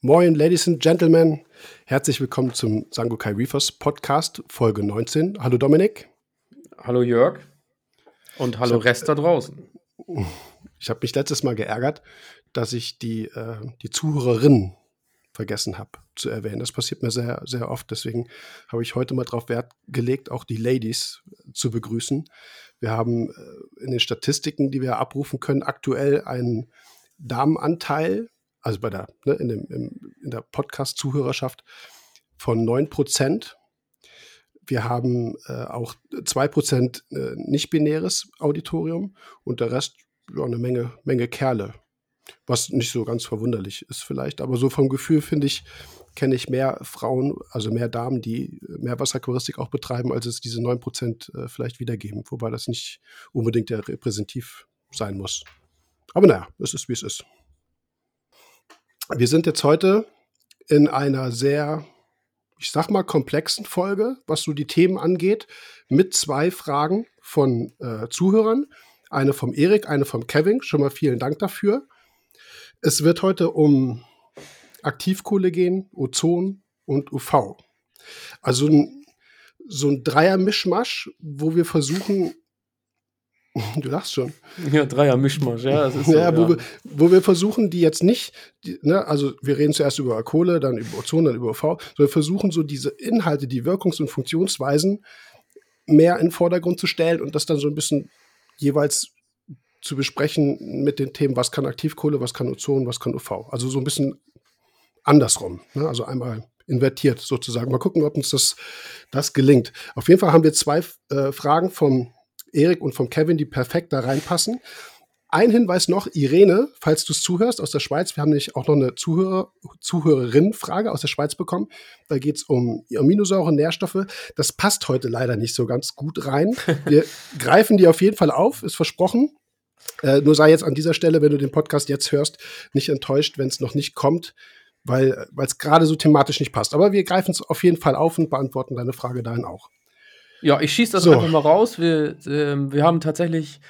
Moin, Ladies and Gentlemen. Herzlich willkommen zum Sangokai Reefers Podcast, Folge 19. Hallo Dominik. Hallo Jörg. Und hallo hab, Rest da draußen. Ich habe mich letztes Mal geärgert, dass ich die, äh, die Zuhörerinnen vergessen habe zu erwähnen. Das passiert mir sehr, sehr oft. Deswegen habe ich heute mal darauf Wert gelegt, auch die Ladies zu begrüßen. Wir haben äh, in den Statistiken, die wir abrufen können, aktuell einen Damenanteil also bei der, ne, in, dem, im, in der Podcast-Zuhörerschaft von 9 Prozent. Wir haben äh, auch 2 Prozent äh, nicht-binäres Auditorium und der Rest ja, eine Menge, Menge Kerle. Was nicht so ganz verwunderlich ist vielleicht, aber so vom Gefühl finde ich, kenne ich mehr Frauen, also mehr Damen, die mehr Wasserquaristik auch betreiben, als es diese 9 Prozent äh, vielleicht wiedergeben, wobei das nicht unbedingt der repräsentativ sein muss. Aber naja, es ist, wie es ist. Wir sind jetzt heute in einer sehr, ich sag mal, komplexen Folge, was so die Themen angeht, mit zwei Fragen von äh, Zuhörern. Eine vom Erik, eine vom Kevin. Schon mal vielen Dank dafür. Es wird heute um Aktivkohle gehen, Ozon und UV. Also ein, so ein Dreier-Mischmasch, wo wir versuchen, Du lachst schon. Ja, Dreier-Mischmasch, ja. So, ja, wo, ja. Wir, wo wir versuchen, die jetzt nicht, die, ne, also wir reden zuerst über Kohle, dann über Ozon, dann über UV, sondern wir versuchen so diese Inhalte, die Wirkungs- und Funktionsweisen mehr in den Vordergrund zu stellen und das dann so ein bisschen jeweils zu besprechen mit den Themen, was kann Aktivkohle, was kann Ozon, was kann UV. Also so ein bisschen andersrum. Ne? Also einmal invertiert sozusagen. Mal gucken, ob uns das, das gelingt. Auf jeden Fall haben wir zwei äh, Fragen vom Erik und vom Kevin, die perfekt da reinpassen. Ein Hinweis noch, Irene, falls du es zuhörst aus der Schweiz, wir haben nämlich auch noch eine Zuhörer, Zuhörerin-Frage aus der Schweiz bekommen. Da geht es um Aminosäuren, Nährstoffe. Das passt heute leider nicht so ganz gut rein. Wir greifen die auf jeden Fall auf, ist versprochen. Äh, nur sei jetzt an dieser Stelle, wenn du den Podcast jetzt hörst, nicht enttäuscht, wenn es noch nicht kommt, weil es gerade so thematisch nicht passt. Aber wir greifen es auf jeden Fall auf und beantworten deine Frage dahin auch. Ja, ich schieße das so. einfach mal raus. Wir, äh, wir haben tatsächlich,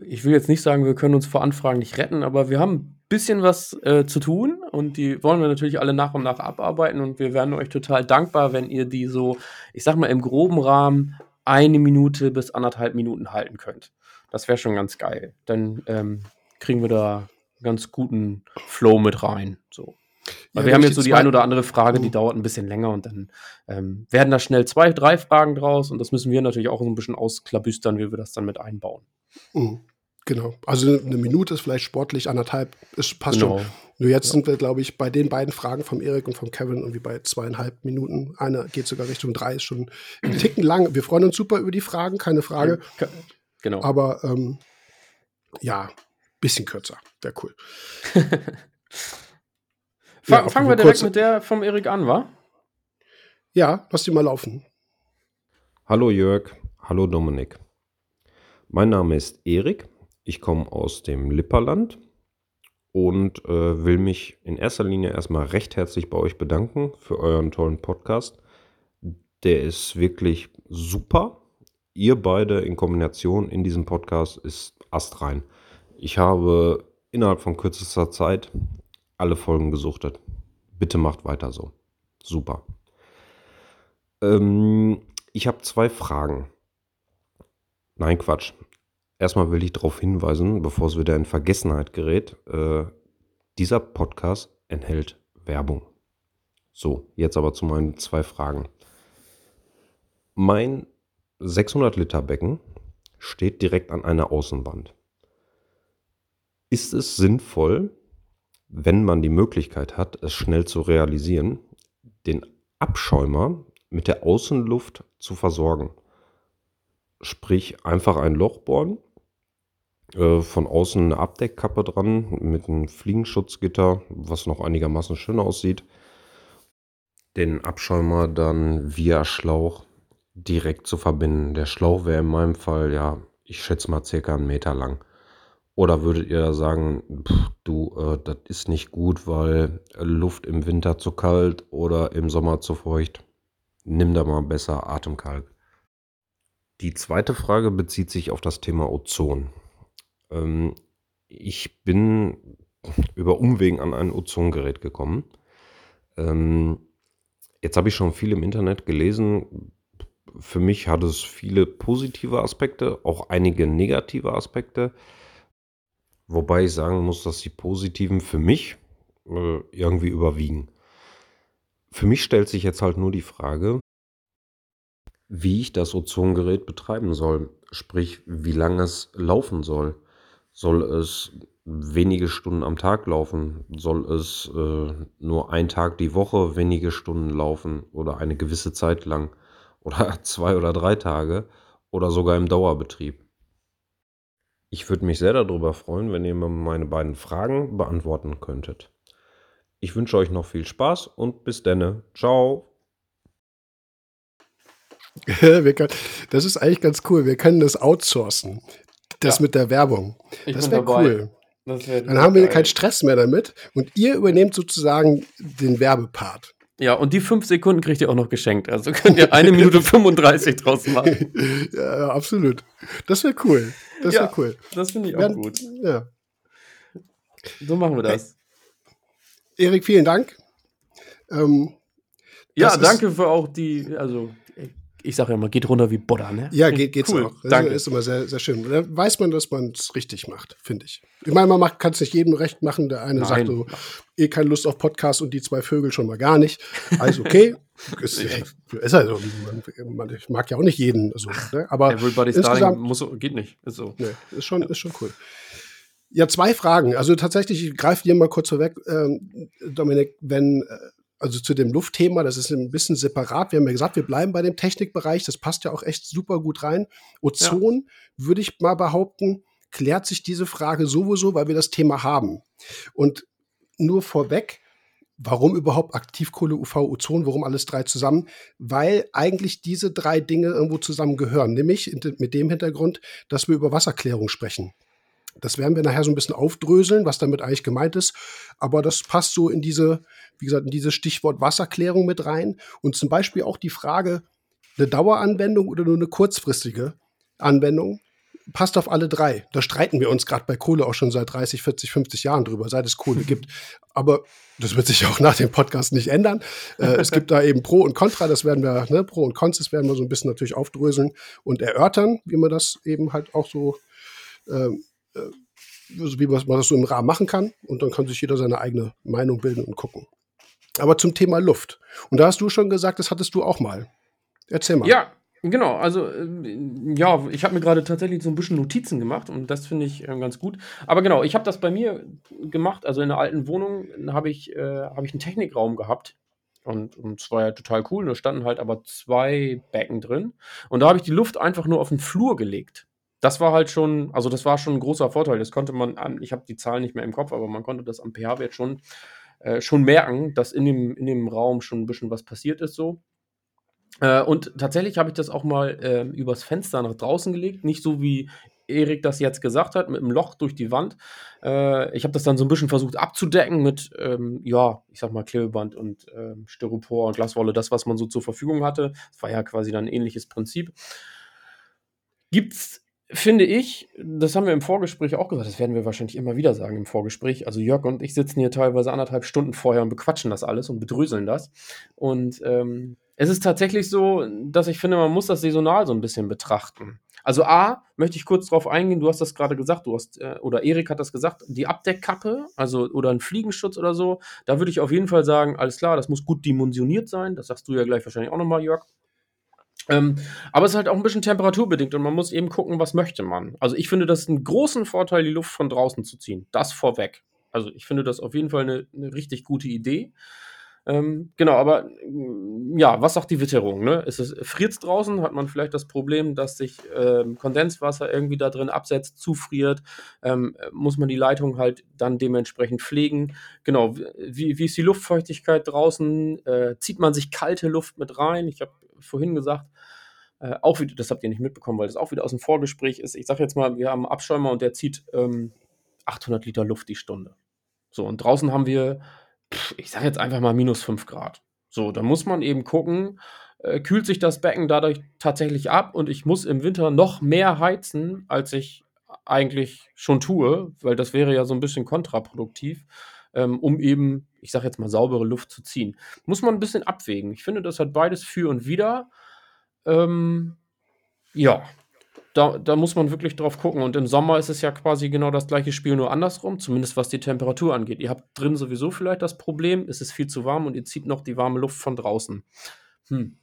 ich will jetzt nicht sagen, wir können uns vor Anfragen nicht retten, aber wir haben ein bisschen was äh, zu tun und die wollen wir natürlich alle nach und nach abarbeiten und wir wären euch total dankbar, wenn ihr die so, ich sag mal, im groben Rahmen eine Minute bis anderthalb Minuten halten könnt. Das wäre schon ganz geil. Dann ähm, kriegen wir da einen ganz guten Flow mit rein. So. Weil ja, wir haben jetzt so die ein oder andere Frage, die dauert ein bisschen länger und dann ähm, werden da schnell zwei, drei Fragen draus und das müssen wir natürlich auch so ein bisschen ausklabüstern, wie wir das dann mit einbauen. Mhm. Genau. Also eine Minute ist vielleicht sportlich, anderthalb ist, passt genau. schon. Nur jetzt ja. sind wir, glaube ich, bei den beiden Fragen vom Erik und vom Kevin irgendwie bei zweieinhalb Minuten. Eine geht sogar Richtung drei, ist schon ein Ticken lang. Wir freuen uns super über die Fragen, keine Frage. Genau. Aber ähm, ja, bisschen kürzer. Wäre cool. Ja, fangen wir direkt mit der vom Erik an, wa? Ja, lass die mal laufen. Hallo Jörg, hallo Dominik. Mein Name ist Erik, ich komme aus dem Lipperland und äh, will mich in erster Linie erstmal recht herzlich bei euch bedanken für euren tollen Podcast. Der ist wirklich super. Ihr beide in Kombination in diesem Podcast ist astrein. Ich habe innerhalb von kürzester Zeit alle Folgen gesuchtet. Bitte macht weiter so. Super. Ähm, ich habe zwei Fragen. Nein, Quatsch. Erstmal will ich darauf hinweisen, bevor es wieder in Vergessenheit gerät, äh, dieser Podcast enthält Werbung. So, jetzt aber zu meinen zwei Fragen. Mein 600 Liter Becken steht direkt an einer Außenwand. Ist es sinnvoll, wenn man die Möglichkeit hat, es schnell zu realisieren, den Abschäumer mit der Außenluft zu versorgen. Sprich, einfach ein Loch bohren, äh, von außen eine Abdeckkappe dran mit einem Fliegenschutzgitter, was noch einigermaßen schön aussieht. Den Abschäumer dann via Schlauch direkt zu verbinden. Der Schlauch wäre in meinem Fall, ja, ich schätze mal circa einen Meter lang. Oder würdet ihr sagen, pff, du, äh, das ist nicht gut, weil Luft im Winter zu kalt oder im Sommer zu feucht? Nimm da mal besser Atemkalk. Die zweite Frage bezieht sich auf das Thema Ozon. Ähm, ich bin über Umwegen an ein Ozongerät gekommen. Ähm, jetzt habe ich schon viel im Internet gelesen. Für mich hat es viele positive Aspekte, auch einige negative Aspekte. Wobei ich sagen muss, dass die positiven für mich äh, irgendwie überwiegen. Für mich stellt sich jetzt halt nur die Frage, wie ich das Ozongerät betreiben soll. Sprich, wie lange es laufen soll. Soll es wenige Stunden am Tag laufen? Soll es äh, nur ein Tag die Woche wenige Stunden laufen oder eine gewisse Zeit lang? Oder zwei oder drei Tage? Oder sogar im Dauerbetrieb? Ich würde mich sehr darüber freuen, wenn ihr mir meine beiden Fragen beantworten könntet. Ich wünsche euch noch viel Spaß und bis denne. Ciao. das ist eigentlich ganz cool. Wir können das outsourcen. Das ja. mit der Werbung. Ich das wäre cool. Das wär Dann haben wir geil. keinen Stress mehr damit und ihr übernehmt sozusagen den Werbepart. Ja, und die fünf Sekunden kriegt ihr auch noch geschenkt. Also könnt ihr eine Minute 35 draus machen. ja, absolut. Das wäre cool. Das wäre ja, cool. Das finde ich auch Wenn, gut. Ja. So machen wir das. Erik, vielen Dank. Ähm, ja, danke für auch die, also ich sage ja mal, geht runter wie Butter, ne? Ja, geht, geht's cool. auch. Das Danke. ist immer sehr, sehr schön. Da weiß man, dass man es richtig macht, finde ich. Ich meine, man kann es nicht jedem recht machen. Der eine Nein. sagt so, eh keine Lust auf Podcast und die zwei Vögel schon mal gar nicht. Also okay. ist, ist also, man, man, ich mag ja auch nicht jeden. Also, ne? Aber Everybody's insgesamt, muss, geht nicht. Ist so. Ne, ist, schon, ist schon cool. Ja, zwei Fragen. Also tatsächlich, ich greife dir mal kurz vorweg, ähm, Dominik, wenn äh, also zu dem Luftthema, das ist ein bisschen separat. Wir haben ja gesagt, wir bleiben bei dem Technikbereich. Das passt ja auch echt super gut rein. Ozon, ja. würde ich mal behaupten, klärt sich diese Frage sowieso, weil wir das Thema haben. Und nur vorweg, warum überhaupt Aktivkohle, UV, Ozon, warum alles drei zusammen? Weil eigentlich diese drei Dinge irgendwo zusammengehören. Nämlich mit dem Hintergrund, dass wir über Wasserklärung sprechen. Das werden wir nachher so ein bisschen aufdröseln, was damit eigentlich gemeint ist. Aber das passt so in diese, wie gesagt, in dieses Stichwort Wasserklärung mit rein. Und zum Beispiel auch die Frage, eine Daueranwendung oder nur eine kurzfristige Anwendung, passt auf alle drei. Da streiten wir uns gerade bei Kohle auch schon seit 30, 40, 50 Jahren drüber, seit es Kohle gibt. Aber das wird sich auch nach dem Podcast nicht ändern. Äh, es gibt da eben Pro und Contra, das werden wir, ne, Pro und Cons, das werden wir so ein bisschen natürlich aufdröseln und erörtern, wie man das eben halt auch so ähm, äh, wie man das so im Rahmen machen kann. Und dann kann sich jeder seine eigene Meinung bilden und gucken. Aber zum Thema Luft. Und da hast du schon gesagt, das hattest du auch mal. Erzähl mal. Ja, Genau, also äh, ja, ich habe mir gerade tatsächlich so ein bisschen Notizen gemacht und das finde ich äh, ganz gut. Aber genau, ich habe das bei mir gemacht, also in der alten Wohnung habe ich, äh, hab ich einen Technikraum gehabt und es war ja total cool. Da standen halt aber zwei Becken drin und da habe ich die Luft einfach nur auf den Flur gelegt das war halt schon, also das war schon ein großer Vorteil. Das konnte man, ich habe die Zahlen nicht mehr im Kopf, aber man konnte das am pH-Wert schon, äh, schon merken, dass in dem, in dem Raum schon ein bisschen was passiert ist so. Äh, und tatsächlich habe ich das auch mal äh, übers Fenster nach draußen gelegt, nicht so wie Erik das jetzt gesagt hat, mit einem Loch durch die Wand. Äh, ich habe das dann so ein bisschen versucht abzudecken mit, ähm, ja, ich sag mal Klebeband und ähm, Styropor und Glaswolle, das, was man so zur Verfügung hatte. Das war ja quasi dann ein ähnliches Prinzip. Gibt es finde ich, das haben wir im Vorgespräch auch gesagt, das werden wir wahrscheinlich immer wieder sagen im Vorgespräch. Also Jörg und ich sitzen hier teilweise anderthalb Stunden vorher und bequatschen das alles und bedröseln das. Und ähm, es ist tatsächlich so, dass ich finde, man muss das saisonal so ein bisschen betrachten. Also A, möchte ich kurz darauf eingehen, du hast das gerade gesagt, du hast, äh, oder Erik hat das gesagt, die Abdeckkappe, also oder ein Fliegenschutz oder so, da würde ich auf jeden Fall sagen, alles klar, das muss gut dimensioniert sein. Das sagst du ja gleich wahrscheinlich auch nochmal, Jörg. Ähm, aber es ist halt auch ein bisschen temperaturbedingt und man muss eben gucken, was möchte man. Also ich finde das einen großen Vorteil, die Luft von draußen zu ziehen. Das vorweg. Also ich finde das auf jeden Fall eine, eine richtig gute Idee. Ähm, genau, aber mm, ja, was sagt die Witterung? Ne? Ist es friert draußen, hat man vielleicht das Problem, dass sich ähm, Kondenswasser irgendwie da drin absetzt, zufriert, ähm, muss man die Leitung halt dann dementsprechend pflegen. Genau, wie, wie ist die Luftfeuchtigkeit draußen? Äh, zieht man sich kalte Luft mit rein? Ich habe vorhin gesagt, äh, auch wieder, das habt ihr nicht mitbekommen, weil das auch wieder aus dem Vorgespräch ist. Ich sage jetzt mal, wir haben einen Abschäumer und der zieht ähm, 800 Liter Luft die Stunde. So, und draußen haben wir, pff, ich sage jetzt einfach mal minus 5 Grad. So, da muss man eben gucken, äh, kühlt sich das Becken dadurch tatsächlich ab und ich muss im Winter noch mehr heizen, als ich eigentlich schon tue, weil das wäre ja so ein bisschen kontraproduktiv. ähm, um eben, ich sage jetzt mal, saubere Luft zu ziehen. Muss man ein bisschen abwägen. Ich finde, das hat beides für und wider. Ähm, ja, da, da muss man wirklich drauf gucken. Und im Sommer ist es ja quasi genau das gleiche Spiel, nur andersrum, zumindest was die Temperatur angeht. Ihr habt drin sowieso vielleicht das Problem, es ist viel zu warm und ihr zieht noch die warme Luft von draußen. Hm.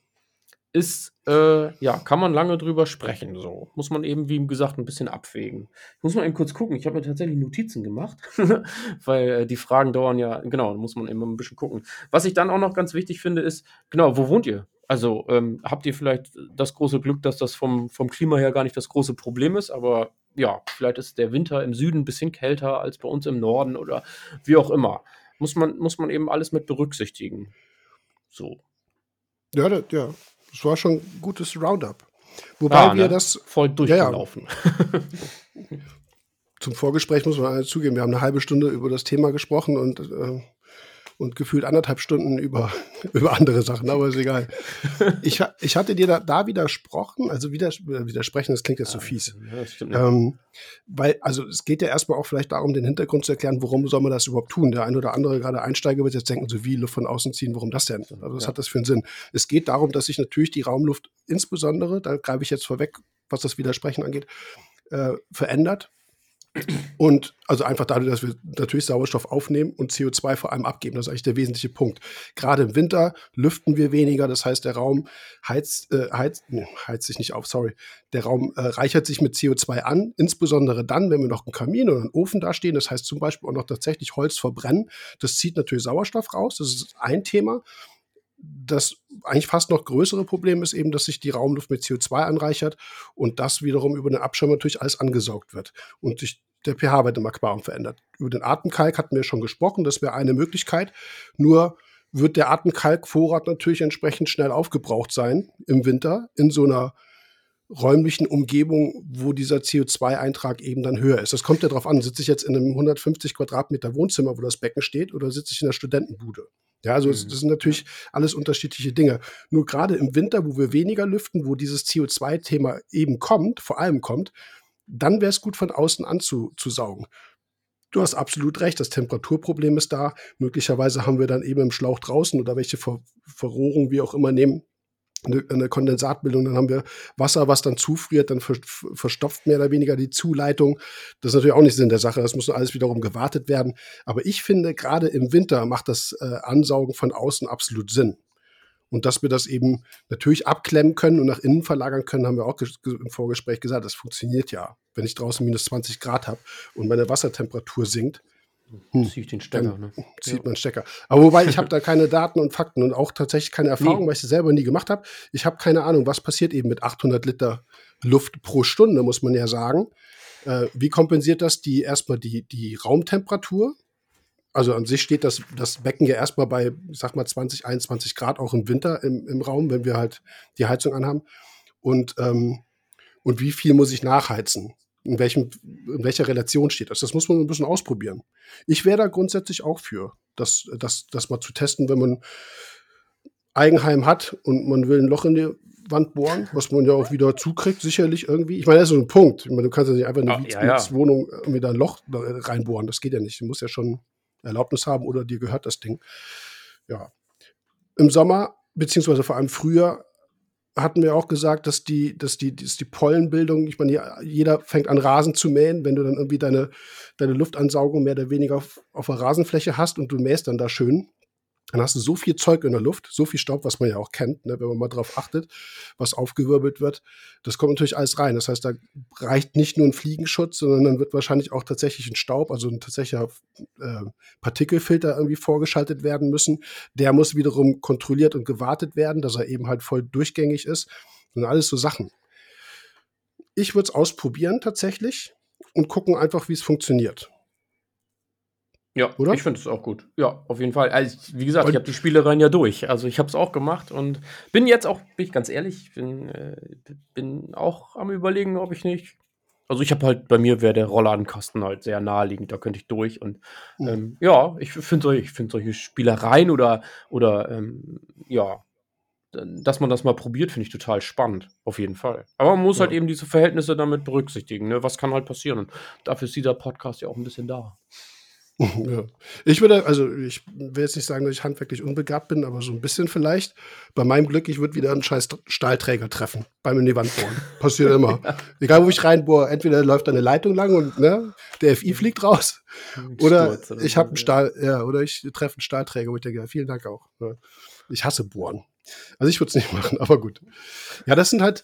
Ist, äh, ja, kann man lange drüber sprechen. So. Muss man eben, wie gesagt, ein bisschen abwägen. Ich muss mal eben kurz gucken. Ich habe mir tatsächlich Notizen gemacht, weil äh, die Fragen dauern ja, genau, muss man eben ein bisschen gucken. Was ich dann auch noch ganz wichtig finde, ist, genau, wo wohnt ihr? Also ähm, habt ihr vielleicht das große Glück, dass das vom, vom Klima her gar nicht das große Problem ist, aber ja, vielleicht ist der Winter im Süden ein bisschen kälter als bei uns im Norden oder wie auch immer. Muss man, muss man eben alles mit berücksichtigen. So. Ja, das, ja. Das war schon ein gutes Roundup. Wobei ja, wir ne? das. Voll durchgelaufen. Ja. Zum Vorgespräch muss man zugeben, wir haben eine halbe Stunde über das Thema gesprochen und äh, und gefühlt anderthalb Stunden über, über andere Sachen, aber ist egal. Ich, ich hatte dir da, da widersprochen, also widers, widersprechen, das klingt jetzt so fies. Ja, ähm, weil, also es geht ja erstmal auch vielleicht darum, den Hintergrund zu erklären, warum soll man das überhaupt tun? Der ein oder andere, gerade Einsteiger, wird jetzt denken, so wie Luft von außen ziehen, warum das denn? Also was ja. hat das für einen Sinn? Es geht darum, dass sich natürlich die Raumluft insbesondere, da greife ich jetzt vorweg, was das Widersprechen angeht, äh, verändert und also einfach dadurch, dass wir natürlich Sauerstoff aufnehmen und CO2 vor allem abgeben. Das ist eigentlich der wesentliche Punkt. Gerade im Winter lüften wir weniger, das heißt, der Raum heizt, äh, heizt, ne, heizt sich nicht auf, sorry. Der Raum äh, reichert sich mit CO2 an, insbesondere dann, wenn wir noch einen Kamin oder einen Ofen da stehen. Das heißt zum Beispiel auch noch tatsächlich Holz verbrennen. Das zieht natürlich Sauerstoff raus. Das ist ein Thema das eigentlich fast noch größere Problem ist eben, dass sich die Raumluft mit CO2 anreichert und das wiederum über den Abschirm natürlich alles angesaugt wird und sich der pH-Wert im Aquarium verändert. Über den Atemkalk hatten wir schon gesprochen, das wäre eine Möglichkeit. Nur wird der Atemkalkvorrat natürlich entsprechend schnell aufgebraucht sein im Winter in so einer räumlichen Umgebung, wo dieser CO2-Eintrag eben dann höher ist. Das kommt ja darauf an, sitze ich jetzt in einem 150 Quadratmeter Wohnzimmer, wo das Becken steht, oder sitze ich in der Studentenbude? Ja, also mhm. das sind natürlich alles unterschiedliche Dinge. Nur gerade im Winter, wo wir weniger lüften, wo dieses CO2-Thema eben kommt, vor allem kommt, dann wäre es gut von außen anzusaugen. Du hast absolut recht, das Temperaturproblem ist da. Möglicherweise haben wir dann eben im Schlauch draußen oder welche Ver Verrohrung wir auch immer nehmen, eine, eine, Kondensatbildung, dann haben wir Wasser, was dann zufriert, dann ver, verstopft mehr oder weniger die Zuleitung. Das ist natürlich auch nicht Sinn der Sache, das muss alles wiederum gewartet werden. Aber ich finde, gerade im Winter macht das äh, Ansaugen von außen absolut Sinn. Und dass wir das eben natürlich abklemmen können und nach innen verlagern können, haben wir auch im Vorgespräch gesagt, das funktioniert ja. Wenn ich draußen minus 20 Grad habe und meine Wassertemperatur sinkt, hm. Ziehe ich den Stecker, ne? Zieht ja. man Stecker. Aber wobei, ich habe da keine Daten und Fakten und auch tatsächlich keine Erfahrung, nee. weil ich es selber nie gemacht habe. Ich habe keine Ahnung, was passiert eben mit 800 Liter Luft pro Stunde, muss man ja sagen. Äh, wie kompensiert das die erstmal die, die Raumtemperatur? Also an sich steht das, das Becken ja erstmal bei, ich sag mal, 20, 21 Grad auch im Winter im, im Raum, wenn wir halt die Heizung anhaben. Und, ähm, und wie viel muss ich nachheizen? In, welchem, in welcher Relation steht das. Das muss man ein bisschen ausprobieren. Ich wäre da grundsätzlich auch für, das, das, das mal zu testen, wenn man Eigenheim hat und man will ein Loch in die Wand bohren, was man ja auch wieder zukriegt, sicherlich irgendwie. Ich meine, das ist so ein Punkt. Ich meine, du kannst ja nicht einfach eine ja, ja, Wohnung mit ein Loch reinbohren. Das geht ja nicht. Du musst ja schon Erlaubnis haben oder dir gehört das Ding. Ja. Im Sommer, beziehungsweise vor allem früher, hatten wir auch gesagt, dass die, dass die, dass die Pollenbildung, ich meine, jeder fängt an Rasen zu mähen, wenn du dann irgendwie deine, deine Luftansaugung mehr oder weniger auf, auf der Rasenfläche hast und du mähst dann da schön, dann hast du so viel Zeug in der Luft, so viel Staub, was man ja auch kennt, ne, wenn man mal drauf achtet, was aufgewirbelt wird. Das kommt natürlich alles rein. Das heißt, da reicht nicht nur ein Fliegenschutz, sondern dann wird wahrscheinlich auch tatsächlich ein Staub, also ein tatsächlicher äh, Partikelfilter irgendwie vorgeschaltet werden müssen. Der muss wiederum kontrolliert und gewartet werden, dass er eben halt voll durchgängig ist. Und alles so Sachen. Ich würde es ausprobieren tatsächlich und gucken einfach, wie es funktioniert. Ja, Oder? ich finde es auch gut. Ja, auf jeden Fall. Also, wie gesagt, ich habe die Spielereien ja durch. Also ich habe es auch gemacht und bin jetzt auch, bin ich ganz ehrlich, bin, äh, bin auch am überlegen, ob ich nicht. Also ich habe halt, bei mir wäre der Rollladenkasten halt sehr naheliegend, da könnte ich durch. Und mhm. ähm, ja, ich finde solche, find solche Spielereien oder, oder ähm, ja, dass man das mal probiert, finde ich total spannend, auf jeden Fall. Aber man muss ja. halt eben diese Verhältnisse damit berücksichtigen. Ne? Was kann halt passieren? Und dafür ist dieser Podcast ja auch ein bisschen da. Ja. Ich würde, also ich will jetzt nicht sagen, dass ich handwerklich unbegabt bin, aber so ein bisschen vielleicht. Bei meinem Glück, ich würde wieder einen scheiß Stahlträger treffen beim in die Wand bohren. Passiert immer. ja. Egal, wo ich reinbohre, entweder läuft eine Leitung lang und ne, der FI fliegt raus. Oder ich habe einen Stahl, ja, oder ich treffe einen Stahlträger, wo ich denke, ja, vielen Dank auch. Ich hasse Bohren. Also ich würde es nicht machen, aber gut. Ja, das sind halt,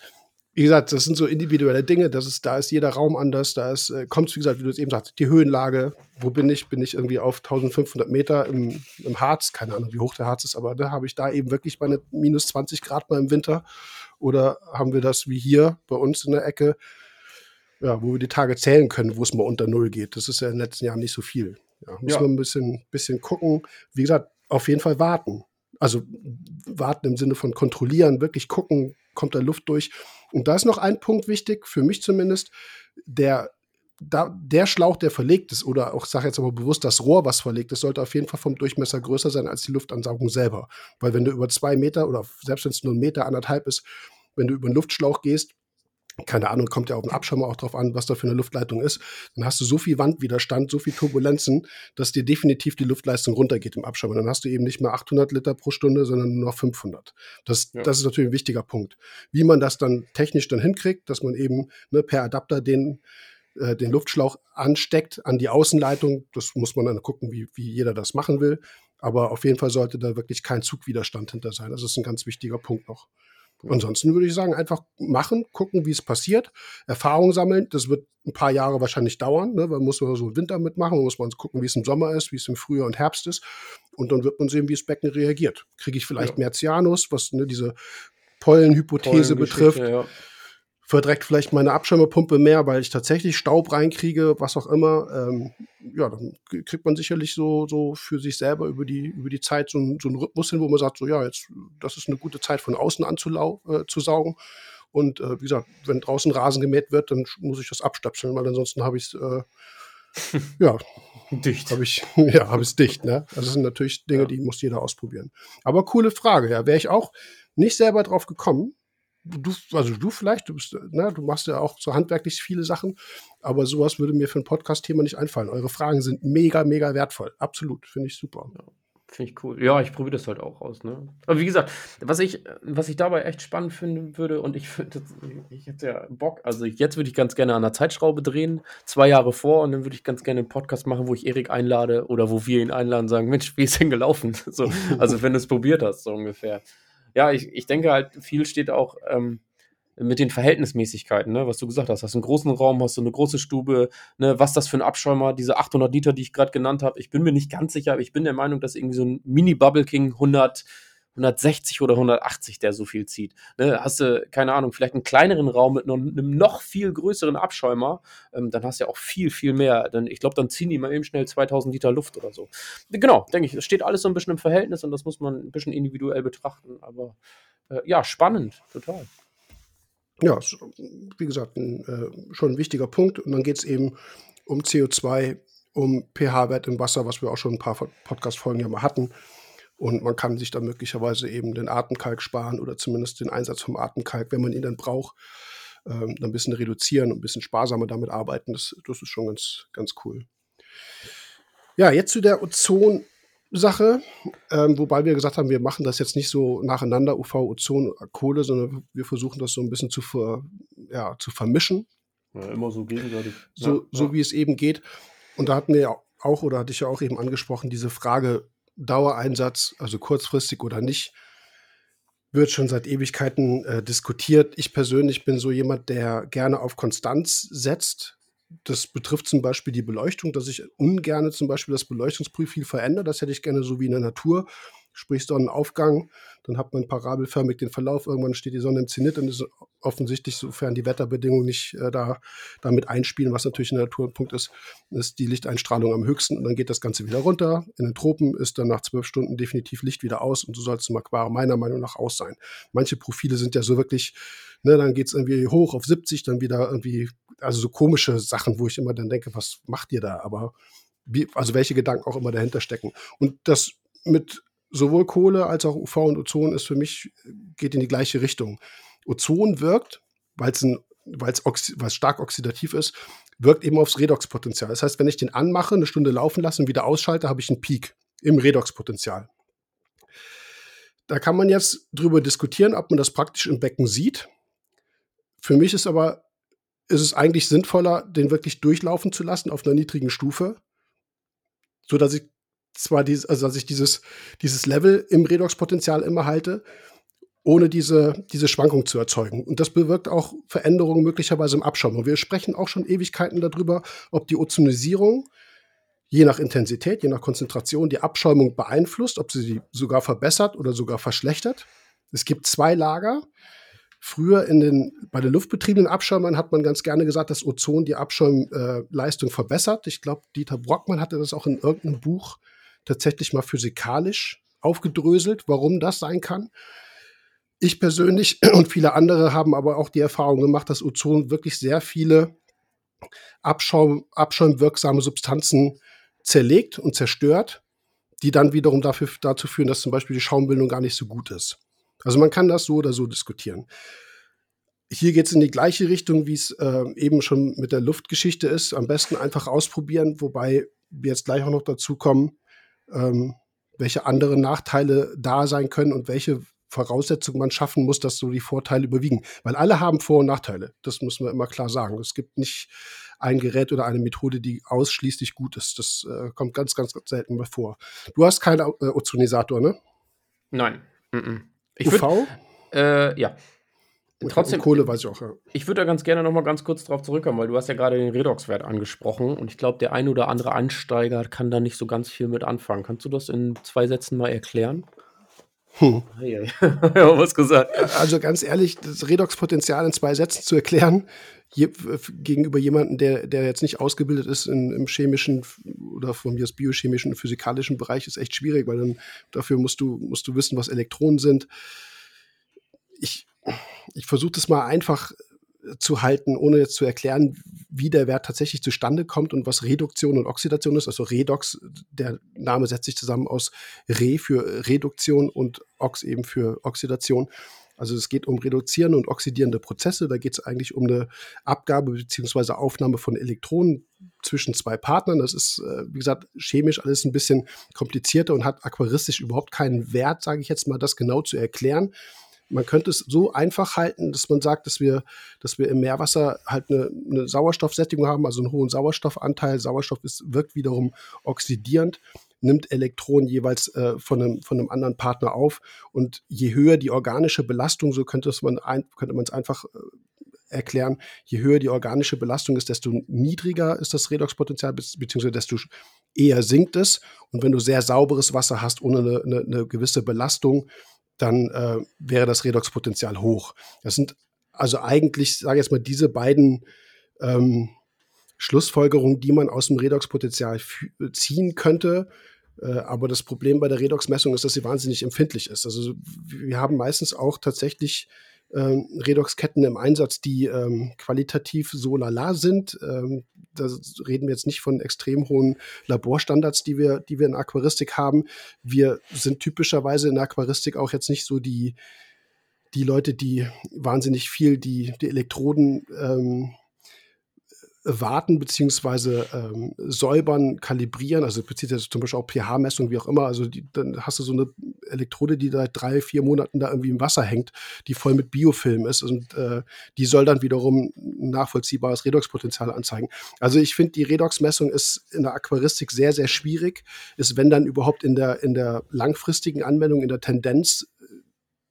wie gesagt, das sind so individuelle Dinge. Das ist, da ist jeder Raum anders. Da ist, äh, kommt, wie gesagt, wie du es eben sagst, die Höhenlage. Wo bin ich? Bin ich irgendwie auf 1500 Meter im, im Harz? Keine Ahnung, wie hoch der Harz ist, aber da habe ich da eben wirklich meine minus 20 Grad mal im Winter. Oder haben wir das wie hier bei uns in der Ecke, ja, wo wir die Tage zählen können, wo es mal unter Null geht. Das ist ja in den letzten Jahren nicht so viel. Ja, muss ja. man ein bisschen, bisschen gucken. Wie gesagt, auf jeden Fall warten. Also warten im Sinne von kontrollieren, wirklich gucken, kommt da Luft durch. Und da ist noch ein Punkt wichtig, für mich zumindest, der, der Schlauch, der verlegt ist, oder auch, sage jetzt aber bewusst, das Rohr, was verlegt ist, sollte auf jeden Fall vom Durchmesser größer sein als die Luftansaugung selber. Weil wenn du über zwei Meter oder selbst wenn es nur ein Meter, anderthalb ist, wenn du über einen Luftschlauch gehst, keine Ahnung, kommt ja auf den Abschirmer auch drauf an, was da für eine Luftleitung ist, dann hast du so viel Wandwiderstand, so viel Turbulenzen, dass dir definitiv die Luftleistung runtergeht im Abschirmer. Dann hast du eben nicht mehr 800 Liter pro Stunde, sondern nur noch 500. Das, ja. das ist natürlich ein wichtiger Punkt. Wie man das dann technisch dann hinkriegt, dass man eben ne, per Adapter den äh, den Luftschlauch ansteckt an die Außenleitung. Das muss man dann gucken, wie, wie jeder das machen will. Aber auf jeden Fall sollte da wirklich kein Zugwiderstand hinter sein. Das ist ein ganz wichtiger Punkt noch. Ansonsten würde ich sagen, einfach machen, gucken, wie es passiert, Erfahrung sammeln. Das wird ein paar Jahre wahrscheinlich dauern, ne? Man muss so einen Winter mitmachen, man muss man gucken, wie es im Sommer ist, wie es im Frühjahr und Herbst ist. Und dann wird man sehen, wie das Becken reagiert. Kriege ich vielleicht ja. Mercianus, was ne, diese Pollenhypothese betrifft. Ja verdreckt vielleicht meine Abschirmepumpe mehr, weil ich tatsächlich Staub reinkriege, was auch immer. Ähm, ja, dann kriegt man sicherlich so, so für sich selber über die, über die Zeit so, ein, so einen Rhythmus hin, wo man sagt, so ja, jetzt, das ist eine gute Zeit von außen anzusaugen. Äh, zu saugen. Und äh, wie gesagt, wenn draußen Rasen gemäht wird, dann muss ich das abstöpseln, weil ansonsten habe ich es äh, ja, dicht. Habe ich, ja, habe es dicht, ne? Das sind natürlich Dinge, ja. die muss jeder ausprobieren. Aber coole Frage, ja. Wäre ich auch nicht selber drauf gekommen du, also du vielleicht, du bist, ne, du machst ja auch so handwerklich viele Sachen, aber sowas würde mir für ein Podcast-Thema nicht einfallen. Eure Fragen sind mega, mega wertvoll. Absolut, finde ich super. Ja. Finde ich cool. Ja, ich probiere das halt auch aus. Ne? Aber wie gesagt, was ich, was ich dabei echt spannend finden würde, und ich finde, ich hätte ja Bock, also jetzt würde ich ganz gerne an der Zeitschraube drehen, zwei Jahre vor, und dann würde ich ganz gerne einen Podcast machen, wo ich Erik einlade oder wo wir ihn einladen und sagen, Mensch, wie ist denn gelaufen? So, also wenn du es probiert hast, so ungefähr ja, ich, ich denke halt, viel steht auch ähm, mit den Verhältnismäßigkeiten, ne, was du gesagt hast. Hast einen großen Raum, hast du eine große Stube, ne, was das für ein Abschäumer, diese 800 Liter, die ich gerade genannt habe. Ich bin mir nicht ganz sicher, aber ich bin der Meinung, dass irgendwie so ein Mini-Bubble King 100 160 oder 180, der so viel zieht. Ne, hast du, keine Ahnung, vielleicht einen kleineren Raum mit einem noch viel größeren Abschäumer, ähm, dann hast du ja auch viel, viel mehr. Dann, ich glaube, dann ziehen die mal eben schnell 2000 Liter Luft oder so. Genau, denke ich, es steht alles so ein bisschen im Verhältnis und das muss man ein bisschen individuell betrachten. Aber äh, ja, spannend, total. Ja, wie gesagt, ein, äh, schon ein wichtiger Punkt. Und dann geht es eben um CO2, um pH-Wert im Wasser, was wir auch schon ein paar Podcast-Folgen ja mal hatten. Und man kann sich dann möglicherweise eben den Atemkalk sparen oder zumindest den Einsatz vom Atemkalk, wenn man ihn dann braucht, ähm, dann ein bisschen reduzieren und ein bisschen sparsamer damit arbeiten. Das, das ist schon ganz, ganz cool. Ja, jetzt zu der Ozon-Sache, ähm, wobei wir gesagt haben, wir machen das jetzt nicht so nacheinander, UV, Ozon, Kohle, sondern wir versuchen das so ein bisschen zu, ver, ja, zu vermischen. Ja, immer so gegenseitig. So, ja, so ja. wie es eben geht. Und da hatten wir ja auch, oder hatte ich ja auch eben angesprochen, diese Frage, Dauereinsatz, also kurzfristig oder nicht, wird schon seit Ewigkeiten äh, diskutiert. Ich persönlich bin so jemand, der gerne auf Konstanz setzt. Das betrifft zum Beispiel die Beleuchtung, dass ich ungerne zum Beispiel das Beleuchtungsprofil verändere. Das hätte ich gerne so wie in der Natur sprich Sonnenaufgang, dann hat man parabelförmig den Verlauf, irgendwann steht die Sonne im Zenit und ist offensichtlich, sofern die Wetterbedingungen nicht äh, da damit einspielen, was natürlich ein Punkt ist, ist die Lichteinstrahlung am höchsten und dann geht das Ganze wieder runter. In den Tropen ist dann nach zwölf Stunden definitiv Licht wieder aus und so soll es im Aquarium meiner Meinung nach aus sein. Manche Profile sind ja so wirklich, ne, dann geht es irgendwie hoch auf 70, dann wieder irgendwie, also so komische Sachen, wo ich immer dann denke, was macht ihr da? Aber wie, also welche Gedanken auch immer dahinter stecken. Und das mit sowohl Kohle als auch UV und Ozon ist für mich, geht in die gleiche Richtung. Ozon wirkt, weil es ein stark oxidativ ist, wirkt eben aufs Redoxpotenzial. Das heißt, wenn ich den anmache, eine Stunde laufen lasse und wieder ausschalte, habe ich einen Peak im Redoxpotenzial. Da kann man jetzt drüber diskutieren, ob man das praktisch im Becken sieht. Für mich ist aber ist es eigentlich sinnvoller, den wirklich durchlaufen zu lassen auf einer niedrigen Stufe, so dass ich zwar dieses, also dass ich dieses, dieses Level im Redoxpotenzial immer halte, ohne diese, diese Schwankung zu erzeugen. Und das bewirkt auch Veränderungen möglicherweise im Abschaum. Und wir sprechen auch schon Ewigkeiten darüber, ob die Ozonisierung je nach Intensität, je nach Konzentration die Abschäumung beeinflusst, ob sie sie sogar verbessert oder sogar verschlechtert. Es gibt zwei Lager. Früher in den, bei den luftbetriebenen Abschäumern hat man ganz gerne gesagt, dass Ozon die Abschäumleistung äh, verbessert. Ich glaube, Dieter Brockmann hatte das auch in irgendeinem Buch tatsächlich mal physikalisch aufgedröselt, warum das sein kann. Ich persönlich und viele andere haben aber auch die Erfahrung gemacht, dass Ozon wirklich sehr viele Abschaum, abschäumwirksame Substanzen zerlegt und zerstört, die dann wiederum dafür, dazu führen, dass zum Beispiel die Schaumbildung gar nicht so gut ist. Also man kann das so oder so diskutieren. Hier geht es in die gleiche Richtung, wie es äh, eben schon mit der Luftgeschichte ist. Am besten einfach ausprobieren, wobei wir jetzt gleich auch noch dazu kommen, ähm, welche anderen Nachteile da sein können und welche Voraussetzungen man schaffen muss, dass so die Vorteile überwiegen. Weil alle haben Vor- und Nachteile. Das müssen wir immer klar sagen. Es gibt nicht ein Gerät oder eine Methode, die ausschließlich gut ist. Das äh, kommt ganz, ganz, ganz selten mal vor. Du hast keinen äh, Ozonisator, ne? Nein. Mm -mm. Ich UV? Würd, äh, ja. Trotzdem, Kohle weiß ich auch. Ja. Ich würde da ganz gerne noch mal ganz kurz drauf zurückkommen, weil du hast ja gerade den Redox-Wert angesprochen und ich glaube, der ein oder andere Ansteiger kann da nicht so ganz viel mit anfangen. Kannst du das in zwei Sätzen mal erklären? Hm. ja, was gesagt. Also ganz ehrlich, das Redox-Potenzial in zwei Sätzen zu erklären, je, gegenüber jemandem, der, der jetzt nicht ausgebildet ist in, im chemischen oder von mir aus biochemischen, physikalischen Bereich, ist echt schwierig, weil dann dafür musst du, musst du wissen, was Elektronen sind. Ich, ich versuche das mal einfach zu halten, ohne jetzt zu erklären, wie der Wert tatsächlich zustande kommt und was Reduktion und Oxidation ist. Also Redox, der Name setzt sich zusammen aus Re für Reduktion und Ox eben für Oxidation. Also es geht um reduzierende und oxidierende Prozesse. Da geht es eigentlich um eine Abgabe bzw. Aufnahme von Elektronen zwischen zwei Partnern. Das ist, äh, wie gesagt, chemisch alles ein bisschen komplizierter und hat aquaristisch überhaupt keinen Wert, sage ich jetzt mal, das genau zu erklären man könnte es so einfach halten, dass man sagt, dass wir, dass wir im Meerwasser halt eine, eine Sauerstoffsättigung haben, also einen hohen Sauerstoffanteil. Sauerstoff ist, wirkt wiederum oxidierend, nimmt Elektronen jeweils äh, von, einem, von einem anderen Partner auf. Und je höher die organische Belastung, so könnte man ein, könnte man es einfach äh, erklären, je höher die organische Belastung ist, desto niedriger ist das Redoxpotenzial, beziehungsweise desto eher sinkt es. Und wenn du sehr sauberes Wasser hast, ohne eine, eine, eine gewisse Belastung, dann äh, wäre das Redoxpotenzial hoch. Das sind also eigentlich, sage ich jetzt mal, diese beiden ähm, Schlussfolgerungen, die man aus dem Redoxpotenzial ziehen könnte. Äh, aber das Problem bei der Redoxmessung ist, dass sie wahnsinnig empfindlich ist. Also wir haben meistens auch tatsächlich ähm, Redoxketten im Einsatz, die ähm, qualitativ so lala sind. Ähm, da reden wir jetzt nicht von extrem hohen Laborstandards, die wir, die wir in Aquaristik haben. Wir sind typischerweise in Aquaristik auch jetzt nicht so die, die Leute, die wahnsinnig viel die, die Elektroden ähm, warten beziehungsweise ähm, säubern, kalibrieren, also bezieht sich zum Beispiel auch pH-Messung, wie auch immer. Also die, dann hast du so eine Elektrode, die seit drei, vier Monaten da irgendwie im Wasser hängt, die voll mit Biofilm ist und äh, die soll dann wiederum nachvollziehbares Redoxpotenzial anzeigen. Also ich finde, die Redoxmessung ist in der Aquaristik sehr, sehr schwierig, ist wenn dann überhaupt in der, in der langfristigen Anwendung, in der Tendenz äh,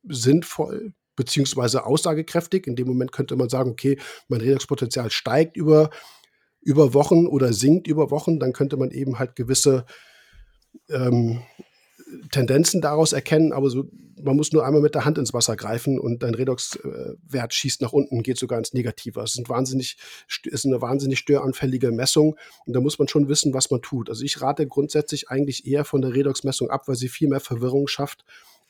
sinnvoll, beziehungsweise aussagekräftig. In dem Moment könnte man sagen, okay, mein Redoxpotenzial steigt über, über Wochen oder sinkt über Wochen. Dann könnte man eben halt gewisse ähm, Tendenzen daraus erkennen, aber so, man muss nur einmal mit der Hand ins Wasser greifen und dein Redox-Wert schießt nach unten, geht sogar ins Negative. Es ist, wahnsinnig, ist eine wahnsinnig störanfällige Messung und da muss man schon wissen, was man tut. Also ich rate grundsätzlich eigentlich eher von der Redox-Messung ab, weil sie viel mehr Verwirrung schafft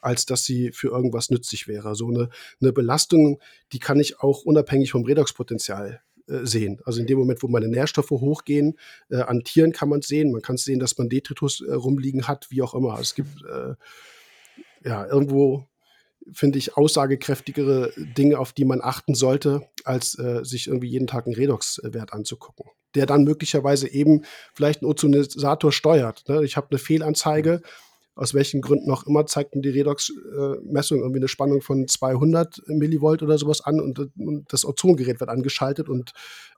als dass sie für irgendwas nützlich wäre. So eine, eine Belastung, die kann ich auch unabhängig vom Redoxpotenzial äh, sehen. Also in dem Moment, wo meine Nährstoffe hochgehen, äh, an Tieren kann man es sehen. Man kann es sehen, dass man Detritus äh, rumliegen hat, wie auch immer. Es gibt äh, ja irgendwo finde ich aussagekräftigere Dinge, auf die man achten sollte, als äh, sich irgendwie jeden Tag einen Redox-Wert anzugucken. der dann möglicherweise eben vielleicht einen Ozonisator steuert. Ne? Ich habe eine Fehlanzeige, aus welchen Gründen auch immer, zeigt mir die Redox-Messung irgendwie eine Spannung von 200 Millivolt oder sowas an und, das Ozongerät wird angeschaltet und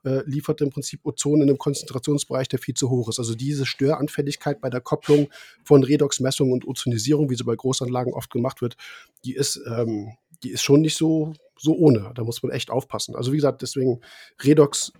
äh, liefert im Prinzip Ozon in einem Konzentrationsbereich, der viel zu hoch ist. Also diese Störanfälligkeit bei der Kopplung von Redox-Messung und Ozonisierung, wie sie bei Großanlagen oft gemacht wird, die ist, ähm, die ist schon nicht so, so ohne. Da muss man echt aufpassen. Also wie gesagt, deswegen Redox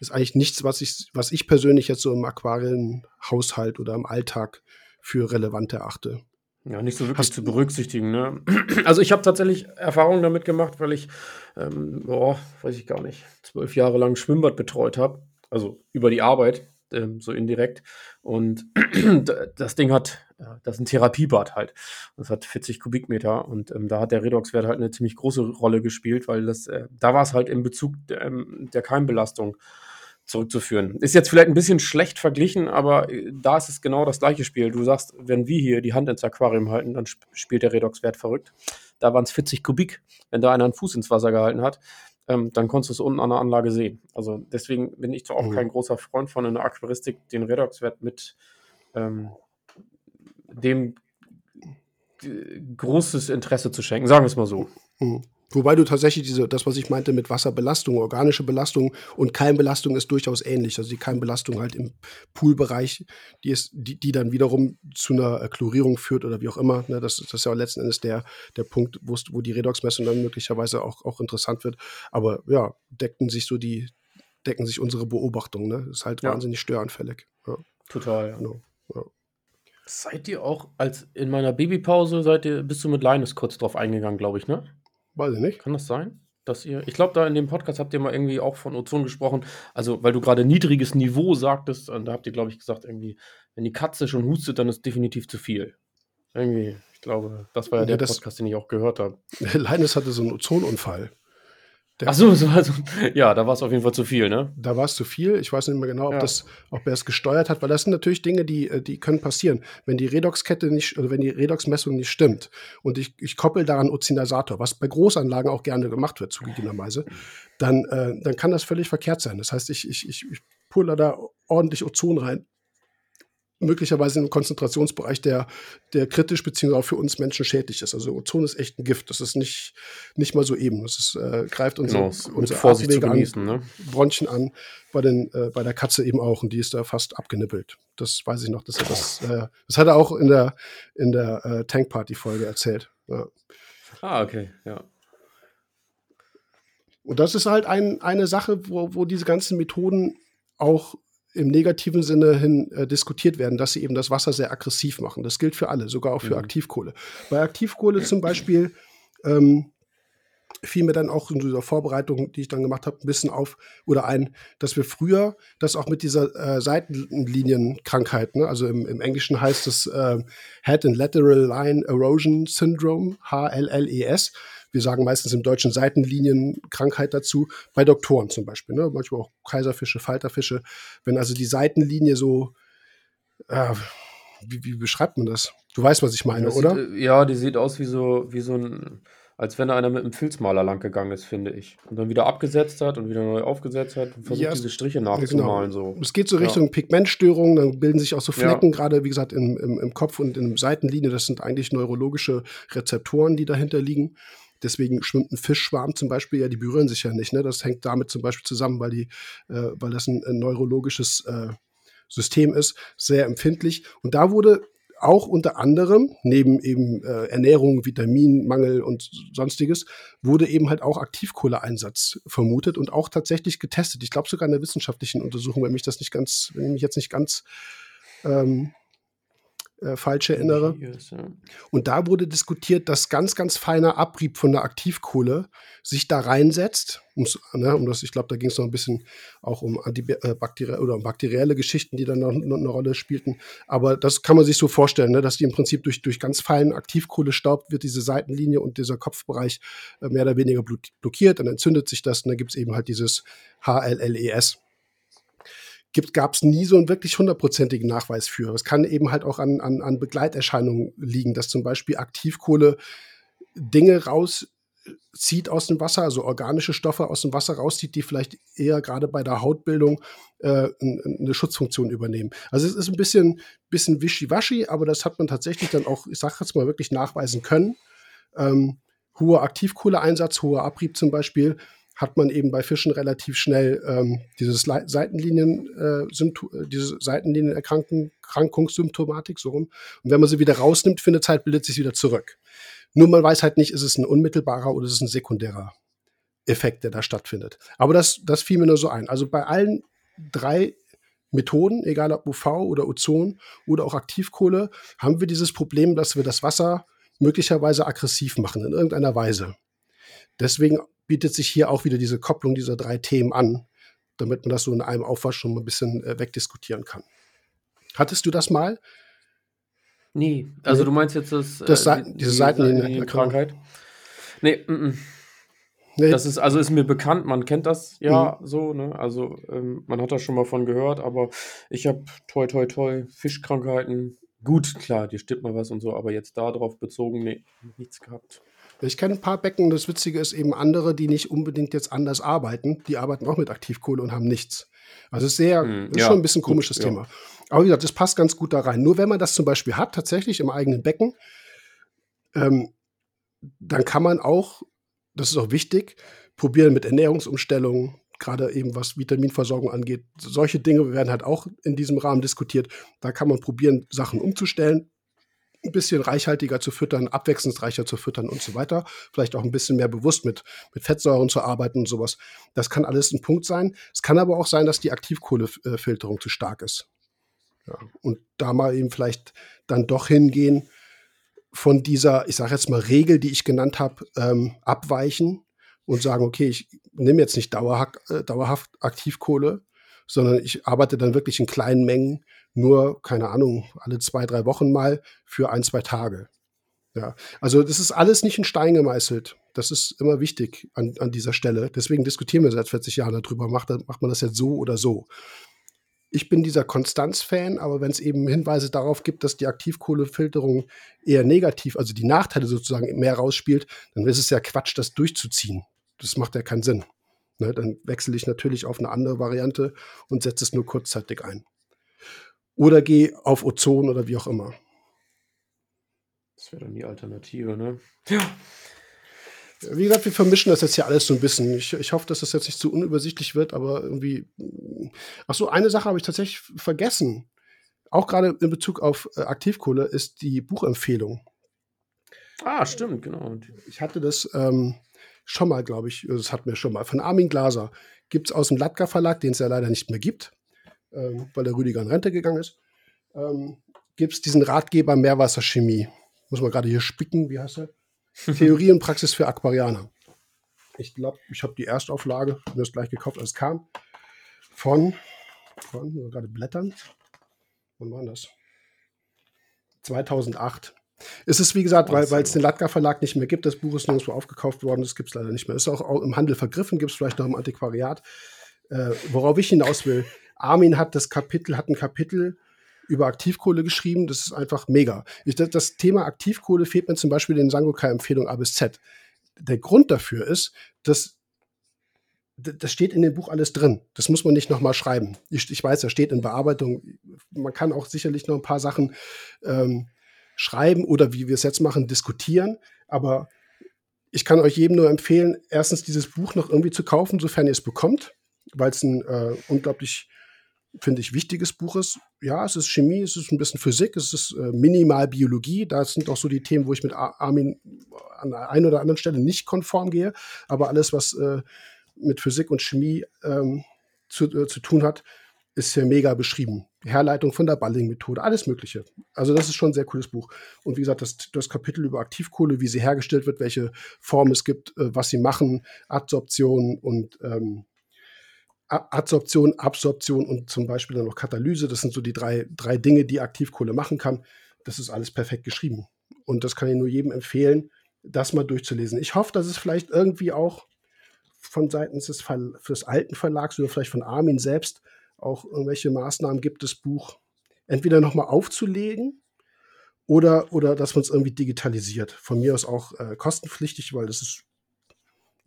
ist eigentlich nichts, was ich, was ich persönlich jetzt so im Aquarienhaushalt oder im Alltag für relevant erachte. Ja, nicht so wirklich Hast zu berücksichtigen. Ne? Also ich habe tatsächlich Erfahrungen damit gemacht, weil ich, ähm, boah, weiß ich gar nicht, zwölf Jahre lang Schwimmbad betreut habe, also über die Arbeit, ähm, so indirekt. Und das Ding hat, das ist ein Therapiebad halt. Das hat 40 Kubikmeter und ähm, da hat der Redoxwert halt eine ziemlich große Rolle gespielt, weil das, äh, da war es halt in Bezug der, ähm, der Keimbelastung zurückzuführen. Ist jetzt vielleicht ein bisschen schlecht verglichen, aber äh, da ist es genau das gleiche Spiel. Du sagst, wenn wir hier die Hand ins Aquarium halten, dann spielt der Redox-Wert verrückt. Da waren es 40 Kubik. Wenn da einer einen Fuß ins Wasser gehalten hat, ähm, dann konntest du es unten an der Anlage sehen. Also deswegen bin ich zwar auch mhm. kein großer Freund von in der Aquaristik, den Redox-Wert mit ähm, dem äh, großes Interesse zu schenken, sagen wir es mal so. Mhm. Wobei du tatsächlich diese, das, was ich meinte mit Wasserbelastung, organische Belastung und Keimbelastung ist durchaus ähnlich. Also die Keimbelastung halt im Poolbereich, die ist, die, die dann wiederum zu einer Chlorierung führt oder wie auch immer. Ne? Das, das ist ja letzten Endes der, der Punkt, wo die Redoxmessung dann möglicherweise auch, auch interessant wird. Aber ja, decken sich so die, decken sich unsere Beobachtungen. Ne? Ist halt ja. wahnsinnig störanfällig. Ja. Total, ja. Genau. ja. Seid ihr auch, als in meiner Babypause, seid ihr, bist du mit Linus kurz drauf eingegangen, glaube ich, ne? Weiß ich nicht. Kann das sein? Dass ihr, ich glaube, da in dem Podcast habt ihr mal irgendwie auch von Ozon gesprochen. Also, weil du gerade niedriges Niveau sagtest, und da habt ihr, glaube ich, gesagt, irgendwie, wenn die Katze schon hustet, dann ist definitiv zu viel. Irgendwie, ich glaube, das war ja, ja der Podcast, den ich auch gehört habe. Linus hatte so einen Ozonunfall. Ach so, so also, ja, da war es auf jeden Fall zu viel, ne? Da war es zu viel. Ich weiß nicht mehr genau, ob, ja. das, ob er es gesteuert hat, weil das sind natürlich Dinge, die, äh, die können passieren. Wenn die Redoxkette nicht, oder wenn die Redoxmessung nicht stimmt und ich, ich koppel daran Ozinasator, was bei Großanlagen auch gerne gemacht wird, zugegebenerweise, dann, äh, dann kann das völlig verkehrt sein. Das heißt, ich, ich, ich, ich pulle da ordentlich Ozon rein möglicherweise im Konzentrationsbereich, der, der kritisch beziehungsweise auch für uns Menschen schädlich ist. Also Ozon ist echt ein Gift. Das ist nicht, nicht mal so eben. Das ist, äh, greift unsere, genau, unsere Vorsicht zu genießen, an, ne? Bronchien an. Bei, den, äh, bei der Katze eben auch. Und die ist da fast abgenippelt. Das weiß ich noch. Dass er das, äh, das hat er auch in der, in der äh, Tankparty-Folge erzählt. Ja. Ah, okay, ja. Und das ist halt ein, eine Sache, wo, wo diese ganzen Methoden auch im negativen Sinne hin äh, diskutiert werden, dass sie eben das Wasser sehr aggressiv machen. Das gilt für alle, sogar auch für mhm. Aktivkohle. Bei Aktivkohle zum Beispiel ähm, fiel mir dann auch in dieser Vorbereitung, die ich dann gemacht habe, ein bisschen auf oder ein, dass wir früher das auch mit dieser äh, Seitenlinienkrankheit, ne? also im, im, Englischen heißt es äh, Head and Lateral Line Erosion Syndrome, HLLES, wir sagen meistens im Deutschen Seitenlinienkrankheit dazu, bei Doktoren zum Beispiel, ne? manchmal auch Kaiserfische, Falterfische. Wenn also die Seitenlinie so, äh, wie, wie, beschreibt man das? Du weißt, was ich meine, das oder? Sieht, ja, die sieht aus wie so, wie so ein, als wenn einer mit einem Filzmaler lang gegangen ist, finde ich. Und dann wieder abgesetzt hat und wieder neu aufgesetzt hat und versucht, ja, diese Striche nachzumalen. Genau. So. Es geht so Richtung ja. Pigmentstörungen, dann bilden sich auch so Flecken, ja. gerade wie gesagt, im, im, im Kopf und in der Seitenlinie. Das sind eigentlich neurologische Rezeptoren, die dahinter liegen. Deswegen schwimmt ein Fischschwarm zum Beispiel, ja, die berühren sich ja nicht. Ne? Das hängt damit zum Beispiel zusammen, weil, die, äh, weil das ein, ein neurologisches äh, System ist, sehr empfindlich. Und da wurde auch unter anderem, neben eben äh, Ernährung, Vitaminmangel und sonstiges, wurde eben halt auch Aktivkohleeinsatz vermutet und auch tatsächlich getestet. Ich glaube sogar in der wissenschaftlichen Untersuchung, wenn mich das nicht ganz, wenn ich mich jetzt nicht ganz ähm, äh, falsch erinnere. Und da wurde diskutiert, dass ganz, ganz feiner Abrieb von der Aktivkohle sich da reinsetzt. Ne, um das, ich glaube, da ging es noch ein bisschen auch um antibakterielle äh, oder um bakterielle Geschichten, die dann noch, noch, eine Rolle spielten. Aber das kann man sich so vorstellen, ne, dass die im Prinzip durch, durch ganz feinen Aktivkohlestaub wird diese Seitenlinie und dieser Kopfbereich äh, mehr oder weniger blockiert, dann entzündet sich das und dann gibt es eben halt dieses HLLES gab es nie so einen wirklich hundertprozentigen Nachweis für. Es kann eben halt auch an, an, an, Begleiterscheinungen liegen, dass zum Beispiel Aktivkohle Dinge rausschmeißt, zieht aus dem Wasser, also organische Stoffe aus dem Wasser rauszieht, die vielleicht eher gerade bei der Hautbildung äh, eine Schutzfunktion übernehmen. Also es ist ein bisschen, bisschen wischiwaschi, aber das hat man tatsächlich dann auch, ich sage jetzt mal, wirklich nachweisen können. Ähm, hoher Aktivkohleeinsatz, hoher Abrieb zum Beispiel, hat man eben bei Fischen relativ schnell ähm, dieses Seitenlinien, äh, äh, diese Seitenlinienerkrankungssymptomatik so rum. Und wenn man sie wieder rausnimmt für eine Zeit, bildet sich wieder zurück. Nur man weiß halt nicht, ist es ein unmittelbarer oder ist es ein sekundärer Effekt, der da stattfindet. Aber das, das fiel mir nur so ein. Also bei allen drei Methoden, egal ob UV oder Ozon oder auch Aktivkohle, haben wir dieses Problem, dass wir das Wasser möglicherweise aggressiv machen in irgendeiner Weise. Deswegen bietet sich hier auch wieder diese Kopplung dieser drei Themen an, damit man das so in einem Aufwasch schon mal ein bisschen äh, wegdiskutieren kann. Hattest du das mal? Nee, also nee. du meinst jetzt das, das äh, die, diese Seitenlinienkrankheit? Nee, m -m. nee, das ist also ist mir bekannt, man kennt das ja mhm. so, ne? Also ähm, man hat da schon mal von gehört, aber ich habe toi toi toi Fischkrankheiten. Gut, klar, dir stimmt mal was und so, aber jetzt darauf bezogen, nee, nichts gehabt. Ich kenne ein paar Becken, das Witzige ist eben andere, die nicht unbedingt jetzt anders arbeiten. Die arbeiten auch mit Aktivkohle und haben nichts. Also sehr, hm, ist ja, schon ein bisschen komisches gut, Thema. Ja. Aber wie gesagt, das passt ganz gut da rein. Nur wenn man das zum Beispiel hat, tatsächlich im eigenen Becken, ähm, dann kann man auch, das ist auch wichtig, probieren mit Ernährungsumstellungen, gerade eben was Vitaminversorgung angeht. Solche Dinge werden halt auch in diesem Rahmen diskutiert. Da kann man probieren, Sachen umzustellen, ein bisschen reichhaltiger zu füttern, abwechslungsreicher zu füttern und so weiter. Vielleicht auch ein bisschen mehr bewusst mit, mit Fettsäuren zu arbeiten und sowas. Das kann alles ein Punkt sein. Es kann aber auch sein, dass die Aktivkohlefilterung zu stark ist. Ja, und da mal eben vielleicht dann doch hingehen, von dieser, ich sage jetzt mal, Regel, die ich genannt habe, ähm, abweichen und sagen, okay, ich nehme jetzt nicht dauerhaft, äh, dauerhaft Aktivkohle, sondern ich arbeite dann wirklich in kleinen Mengen, nur, keine Ahnung, alle zwei, drei Wochen mal für ein, zwei Tage. Ja, also das ist alles nicht in Stein gemeißelt. Das ist immer wichtig an, an dieser Stelle. Deswegen diskutieren wir seit 40 Jahren darüber, macht, macht man das jetzt so oder so ich bin dieser Konstanz-Fan, aber wenn es eben Hinweise darauf gibt, dass die Aktivkohlefilterung eher negativ, also die Nachteile sozusagen mehr rausspielt, dann ist es ja Quatsch, das durchzuziehen. Das macht ja keinen Sinn. Ne, dann wechsle ich natürlich auf eine andere Variante und setze es nur kurzzeitig ein. Oder gehe auf Ozon oder wie auch immer. Das wäre dann die Alternative, ne? Ja. Wie gesagt, wir vermischen das jetzt hier alles so ein bisschen. Ich, ich hoffe, dass das jetzt nicht zu unübersichtlich wird, aber irgendwie. Ach so, eine Sache habe ich tatsächlich vergessen. Auch gerade in Bezug auf äh, Aktivkohle ist die Buchempfehlung. Ah, stimmt, genau. Ich hatte das ähm, schon mal, glaube ich, das hatten wir schon mal, von Armin Glaser. Gibt es aus dem Latka Verlag, den es ja leider nicht mehr gibt, weil der Rüdiger in Rente gegangen ist. Ähm, Gibt es diesen Ratgeber Meerwasserchemie. Muss man gerade hier spicken, wie heißt er? Theorie und Praxis für Aquarianer. Ich glaube, ich habe die Erstauflage, mir das gleich gekauft, als es kam, von, von gerade blättern. Wann war das? 2008. Es ist, wie gesagt, weil, weil es den Latka Verlag nicht mehr gibt. Das Buch ist nirgendwo aufgekauft worden. Das gibt es leider nicht mehr. Ist auch im Handel vergriffen, gibt es vielleicht noch im Antiquariat. Äh, worauf ich hinaus will. Armin hat das Kapitel, hat ein Kapitel über Aktivkohle geschrieben. Das ist einfach mega. Ich, das Thema Aktivkohle fehlt mir zum Beispiel in den Sangokai-Empfehlungen A bis Z. Der Grund dafür ist, dass das steht in dem Buch alles drin. Das muss man nicht nochmal schreiben. Ich, ich, weiß, da steht in Bearbeitung. Man kann auch sicherlich noch ein paar Sachen ähm, schreiben oder wie wir es jetzt machen, diskutieren. Aber ich kann euch jedem nur empfehlen, erstens dieses Buch noch irgendwie zu kaufen, sofern ihr es bekommt, weil es ein äh, unglaublich finde ich, wichtiges Buch ist. Ja, es ist Chemie, es ist ein bisschen Physik, es ist äh, minimal Biologie. Da sind auch so die Themen, wo ich mit Armin an der einen oder anderen Stelle nicht konform gehe. Aber alles, was äh, mit Physik und Chemie ähm, zu, äh, zu tun hat, ist hier mega beschrieben. Herleitung von der Balling-Methode, alles Mögliche. Also, das ist schon ein sehr cooles Buch. Und wie gesagt, das, das Kapitel über Aktivkohle, wie sie hergestellt wird, welche Form es gibt, äh, was sie machen, Adsorption und ähm, Adsorption, Absorption und zum Beispiel dann noch Katalyse. Das sind so die drei, drei Dinge, die Aktivkohle machen kann. Das ist alles perfekt geschrieben. Und das kann ich nur jedem empfehlen, das mal durchzulesen. Ich hoffe, dass es vielleicht irgendwie auch von seitens des, Ver des alten Verlags oder vielleicht von Armin selbst auch irgendwelche Maßnahmen gibt, das Buch entweder nochmal aufzulegen oder, oder dass man es irgendwie digitalisiert. Von mir aus auch äh, kostenpflichtig, weil das ist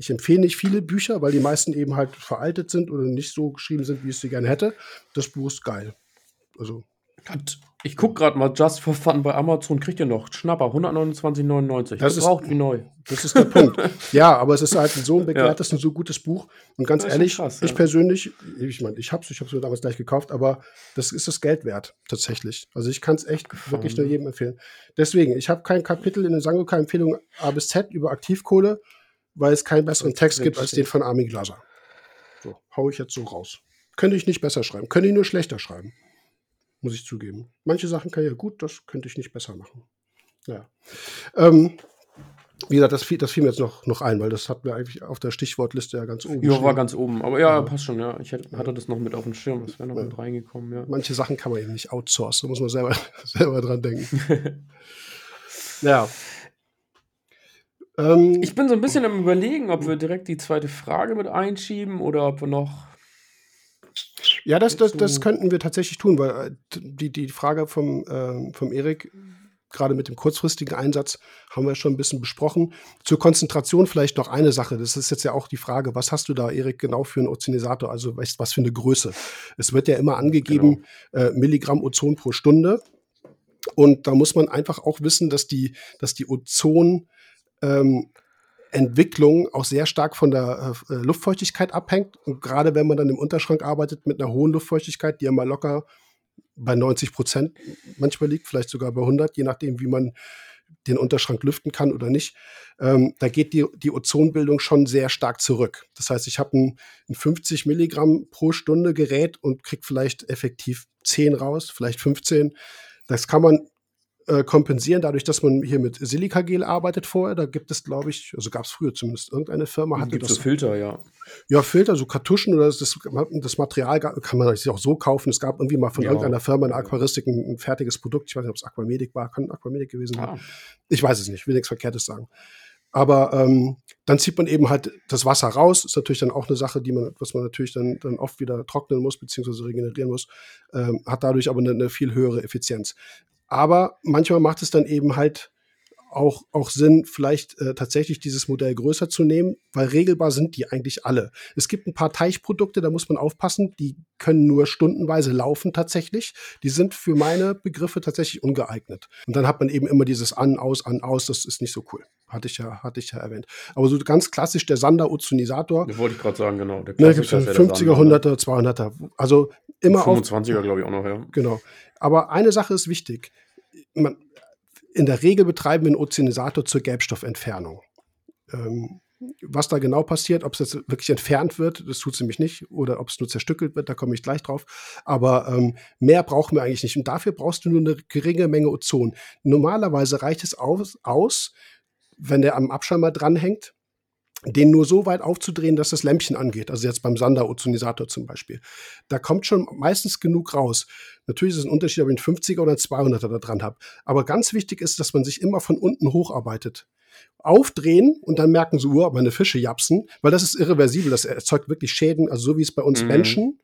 Ich empfehle nicht viele Bücher, weil die meisten eben halt veraltet sind oder nicht so geschrieben sind, wie ich sie gerne hätte. Das Buch ist geil. Also. Ich gucke gerade mal Just for Fun bei Amazon, kriegt ihr noch Schnapper, 129,99. Das braucht wie neu. Das ist der Punkt. Ja, aber es ist halt so ein begehrtes ja. und so gutes Buch. Und ganz ehrlich, krass, ja. ich persönlich, ich meine, ich habe es ich mir damals gleich gekauft, aber das ist das Geld wert, tatsächlich. Also ich kann es echt Gefallen. wirklich nur jedem empfehlen. Deswegen, ich habe kein Kapitel in der Sangoka-Empfehlung A bis Z über Aktivkohle, weil es keinen besseren Text gibt als den von Armin Glaser. So, hau ich jetzt so raus. Könnte ich nicht besser schreiben, könnte ich nur schlechter schreiben muss ich zugeben. Manche Sachen kann ich ja gut, das könnte ich nicht besser machen. Ja. Ähm, wie gesagt, das fiel, das fiel mir jetzt noch, noch ein, weil das hat mir eigentlich auf der Stichwortliste ja ganz oben. Ja, war ganz oben. Aber ja, ja, passt schon, ja. Ich hatte das noch mit auf dem Schirm, das wäre noch ja. mit reingekommen, ja. Manche Sachen kann man eben nicht outsourcen, da muss man selber, selber dran denken. ja. Ähm, ich bin so ein bisschen am überlegen, ob wir direkt die zweite Frage mit einschieben oder ob wir noch ja, das, das, das könnten wir tatsächlich tun, weil äh, die, die Frage vom, äh, vom Erik, gerade mit dem kurzfristigen Einsatz, haben wir schon ein bisschen besprochen. Zur Konzentration vielleicht noch eine Sache. Das ist jetzt ja auch die Frage, was hast du da, Erik, genau für einen Ozonisator? Also was, was für eine Größe? Es wird ja immer angegeben, genau. äh, Milligramm Ozon pro Stunde. Und da muss man einfach auch wissen, dass die, dass die Ozon ähm, Entwicklung auch sehr stark von der äh, Luftfeuchtigkeit abhängt. Und gerade wenn man dann im Unterschrank arbeitet mit einer hohen Luftfeuchtigkeit, die ja mal locker bei 90 Prozent manchmal liegt, vielleicht sogar bei 100, je nachdem, wie man den Unterschrank lüften kann oder nicht, ähm, da geht die, die Ozonbildung schon sehr stark zurück. Das heißt, ich habe ein, ein 50 Milligramm pro Stunde Gerät und kriege vielleicht effektiv 10 raus, vielleicht 15. Das kann man äh, kompensieren, dadurch, dass man hier mit Silikagel arbeitet vorher. Da gibt es, glaube ich, also gab es früher zumindest irgendeine Firma hatte gibt das. so Filter, ja. Ja, Filter, so Kartuschen oder das, das Material kann man sich auch so kaufen. Es gab irgendwie mal von ja. irgendeiner Firma in Aquaristik ein, ein, fertiges Produkt. Ich weiß nicht, ob es Aquamedic war, kann Aquamedic gewesen sein. Ah. Ich weiß es nicht, will nichts Verkehrtes sagen. Aber ähm, dann zieht man eben halt das Wasser raus. Ist natürlich dann auch eine Sache, die man, was man natürlich dann, dann oft wieder trocknen muss, beziehungsweise regenerieren muss. Ähm, hat dadurch aber eine, eine, viel höhere Effizienz. Aber manchmal macht es dann eben halt auch, auch Sinn, vielleicht äh, tatsächlich dieses Modell größer zu nehmen, weil regelbar sind die eigentlich alle. Es gibt ein paar Teichprodukte, da muss man aufpassen, die können nur stundenweise laufen tatsächlich. Die sind für meine Begriffe tatsächlich ungeeignet. Und dann hat man eben immer dieses An, Aus, An, Aus, das ist nicht so cool. Hatte ich ja, hatte ich ja erwähnt. Aber so ganz klassisch der Sander Ozonisator. Das wollte ich gerade sagen, genau. Der ne, 50er, 100er, 200er. Also immer 25er, glaube ich, auch noch, ja. Genau. Aber eine Sache ist wichtig. Man, in der Regel betreiben wir einen Ozonisator zur Gelbstoffentfernung. Ähm, was da genau passiert, ob es jetzt wirklich entfernt wird, das tut es nämlich nicht, oder ob es nur zerstückelt wird, da komme ich gleich drauf. Aber ähm, mehr brauchen wir eigentlich nicht. Und dafür brauchst du nur eine geringe Menge Ozon. Normalerweise reicht es aus, aus wenn der am Abschirmer dranhängt, den nur so weit aufzudrehen, dass das Lämpchen angeht. Also jetzt beim Sander-Ozonisator zum Beispiel. Da kommt schon meistens genug raus. Natürlich ist es ein Unterschied, ob ich einen 50er oder einen 200er da dran habe. Aber ganz wichtig ist, dass man sich immer von unten hocharbeitet. Aufdrehen und dann merken so, oh, meine Fische japsen, weil das ist irreversibel. Das erzeugt wirklich Schäden. Also so wie es bei uns mhm. Menschen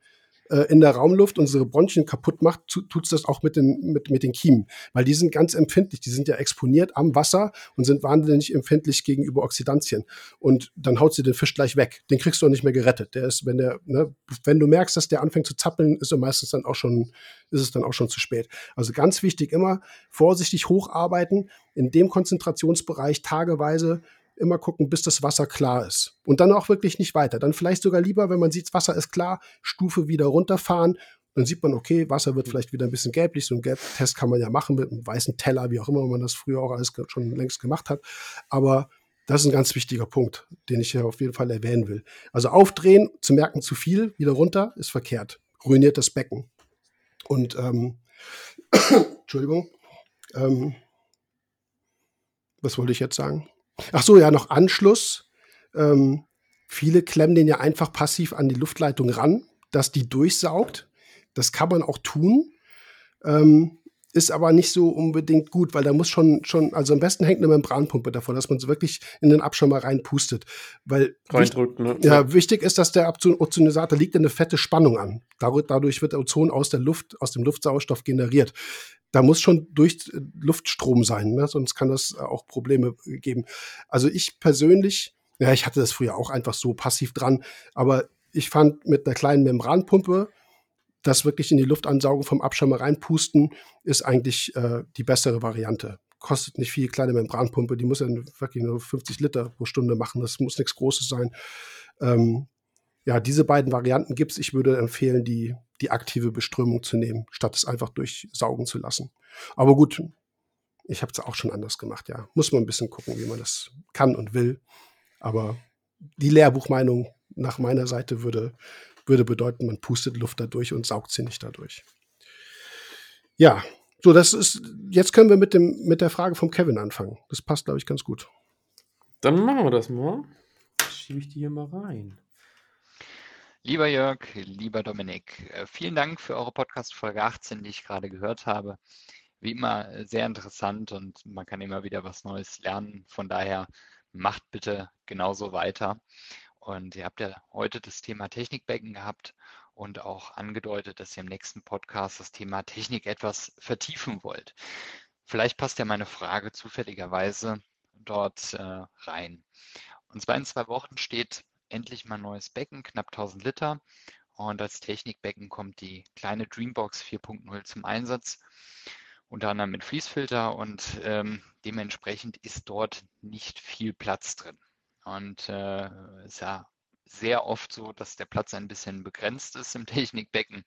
äh, in der Raumluft unsere Bronchien kaputt macht, tut es das auch mit den, mit, mit den Kiemen. Weil die sind ganz empfindlich, die sind ja exponiert am Wasser und sind wahnsinnig empfindlich gegenüber Oxidantien. Und dann haut sie den Fisch gleich weg. Den kriegst du auch nicht mehr gerettet. Der ist, wenn der, ne, wenn du merkst, dass der anfängt zu zappeln, ist er meistens dann auch schon, ist es dann auch schon zu spät. Also ganz wichtig, immer vorsichtig hocharbeiten, in dem Konzentrationsbereich tageweise immer gucken, bis das Wasser klar ist. Und dann auch wirklich nicht weiter. Dann vielleicht sogar lieber, wenn man sieht, Wasser ist klar, Stufe wieder runterfahren. Dann sieht man, okay, Wasser wird vielleicht wieder ein bisschen gelblich. So einen Gelbtest kann man ja machen mit einem weißen Teller, wie auch immer man das früher auch alles schon längst gemacht hat. Aber das ist ein ganz wichtiger Punkt, den ich hier auf jeden Fall erwähnen will. Also aufdrehen, zu merken, zu viel, wieder runter, ist verkehrt. Ruiniert das Becken. Und, ähm, Entschuldigung, ähm, was wollte ich jetzt sagen? Ach so, ja, noch Anschluss. Ähm, viele klemmen den ja einfach passiv an die Luftleitung ran, dass die durchsaugt. Das kann man auch tun. Ähm, ist aber nicht so unbedingt gut, weil da muss schon, schon, also am besten hängt eine Membranpumpe davor, dass man es wirklich in den Abschirmer reinpustet. Weil Reindrückt, ne? ja, wichtig ist, dass der Ozonisator liegt eine fette Spannung an. Dadurch wird Ozon aus der Luft, aus dem Luftsauerstoff generiert da muss schon durch äh, Luftstrom sein, ne? sonst kann das auch Probleme geben. Also ich persönlich Ja, ich hatte das früher auch einfach so passiv dran. Aber ich fand mit einer kleinen Membranpumpe, das wirklich in die Luft ansaugen, vom Abschirmer reinpusten, ist eigentlich äh, die bessere Variante. Kostet nicht viel, kleine Membranpumpe, die muss ja wirklich nur 50 Liter pro Stunde machen. Das muss nichts Großes sein. Ähm, ja, diese beiden Varianten gibt es. Ich würde empfehlen, die, die aktive Beströmung zu nehmen, statt es einfach durchsaugen zu lassen. Aber gut, ich habe es auch schon anders gemacht, ja. Muss man ein bisschen gucken, wie man das kann und will. Aber die Lehrbuchmeinung nach meiner Seite würde, würde bedeuten, man pustet Luft dadurch und saugt sie nicht dadurch. Ja, so, das ist, jetzt können wir mit, dem, mit der Frage vom Kevin anfangen. Das passt, glaube ich, ganz gut. Dann machen wir das mal. Schiebe ich die hier mal rein. Lieber Jörg, lieber Dominik, äh, vielen Dank für eure Podcast-Folge 18, die ich gerade gehört habe. Wie immer äh, sehr interessant und man kann immer wieder was Neues lernen. Von daher macht bitte genauso weiter. Und ihr habt ja heute das Thema Technikbecken gehabt und auch angedeutet, dass ihr im nächsten Podcast das Thema Technik etwas vertiefen wollt. Vielleicht passt ja meine Frage zufälligerweise dort äh, rein. Und zwar in zwei Wochen steht endlich mal ein neues Becken, knapp 1000 Liter. Und als Technikbecken kommt die kleine Dreambox 4.0 zum Einsatz, unter anderem mit Fließfilter und ähm, dementsprechend ist dort nicht viel Platz drin. Und äh, ist ja sehr oft so, dass der Platz ein bisschen begrenzt ist im Technikbecken.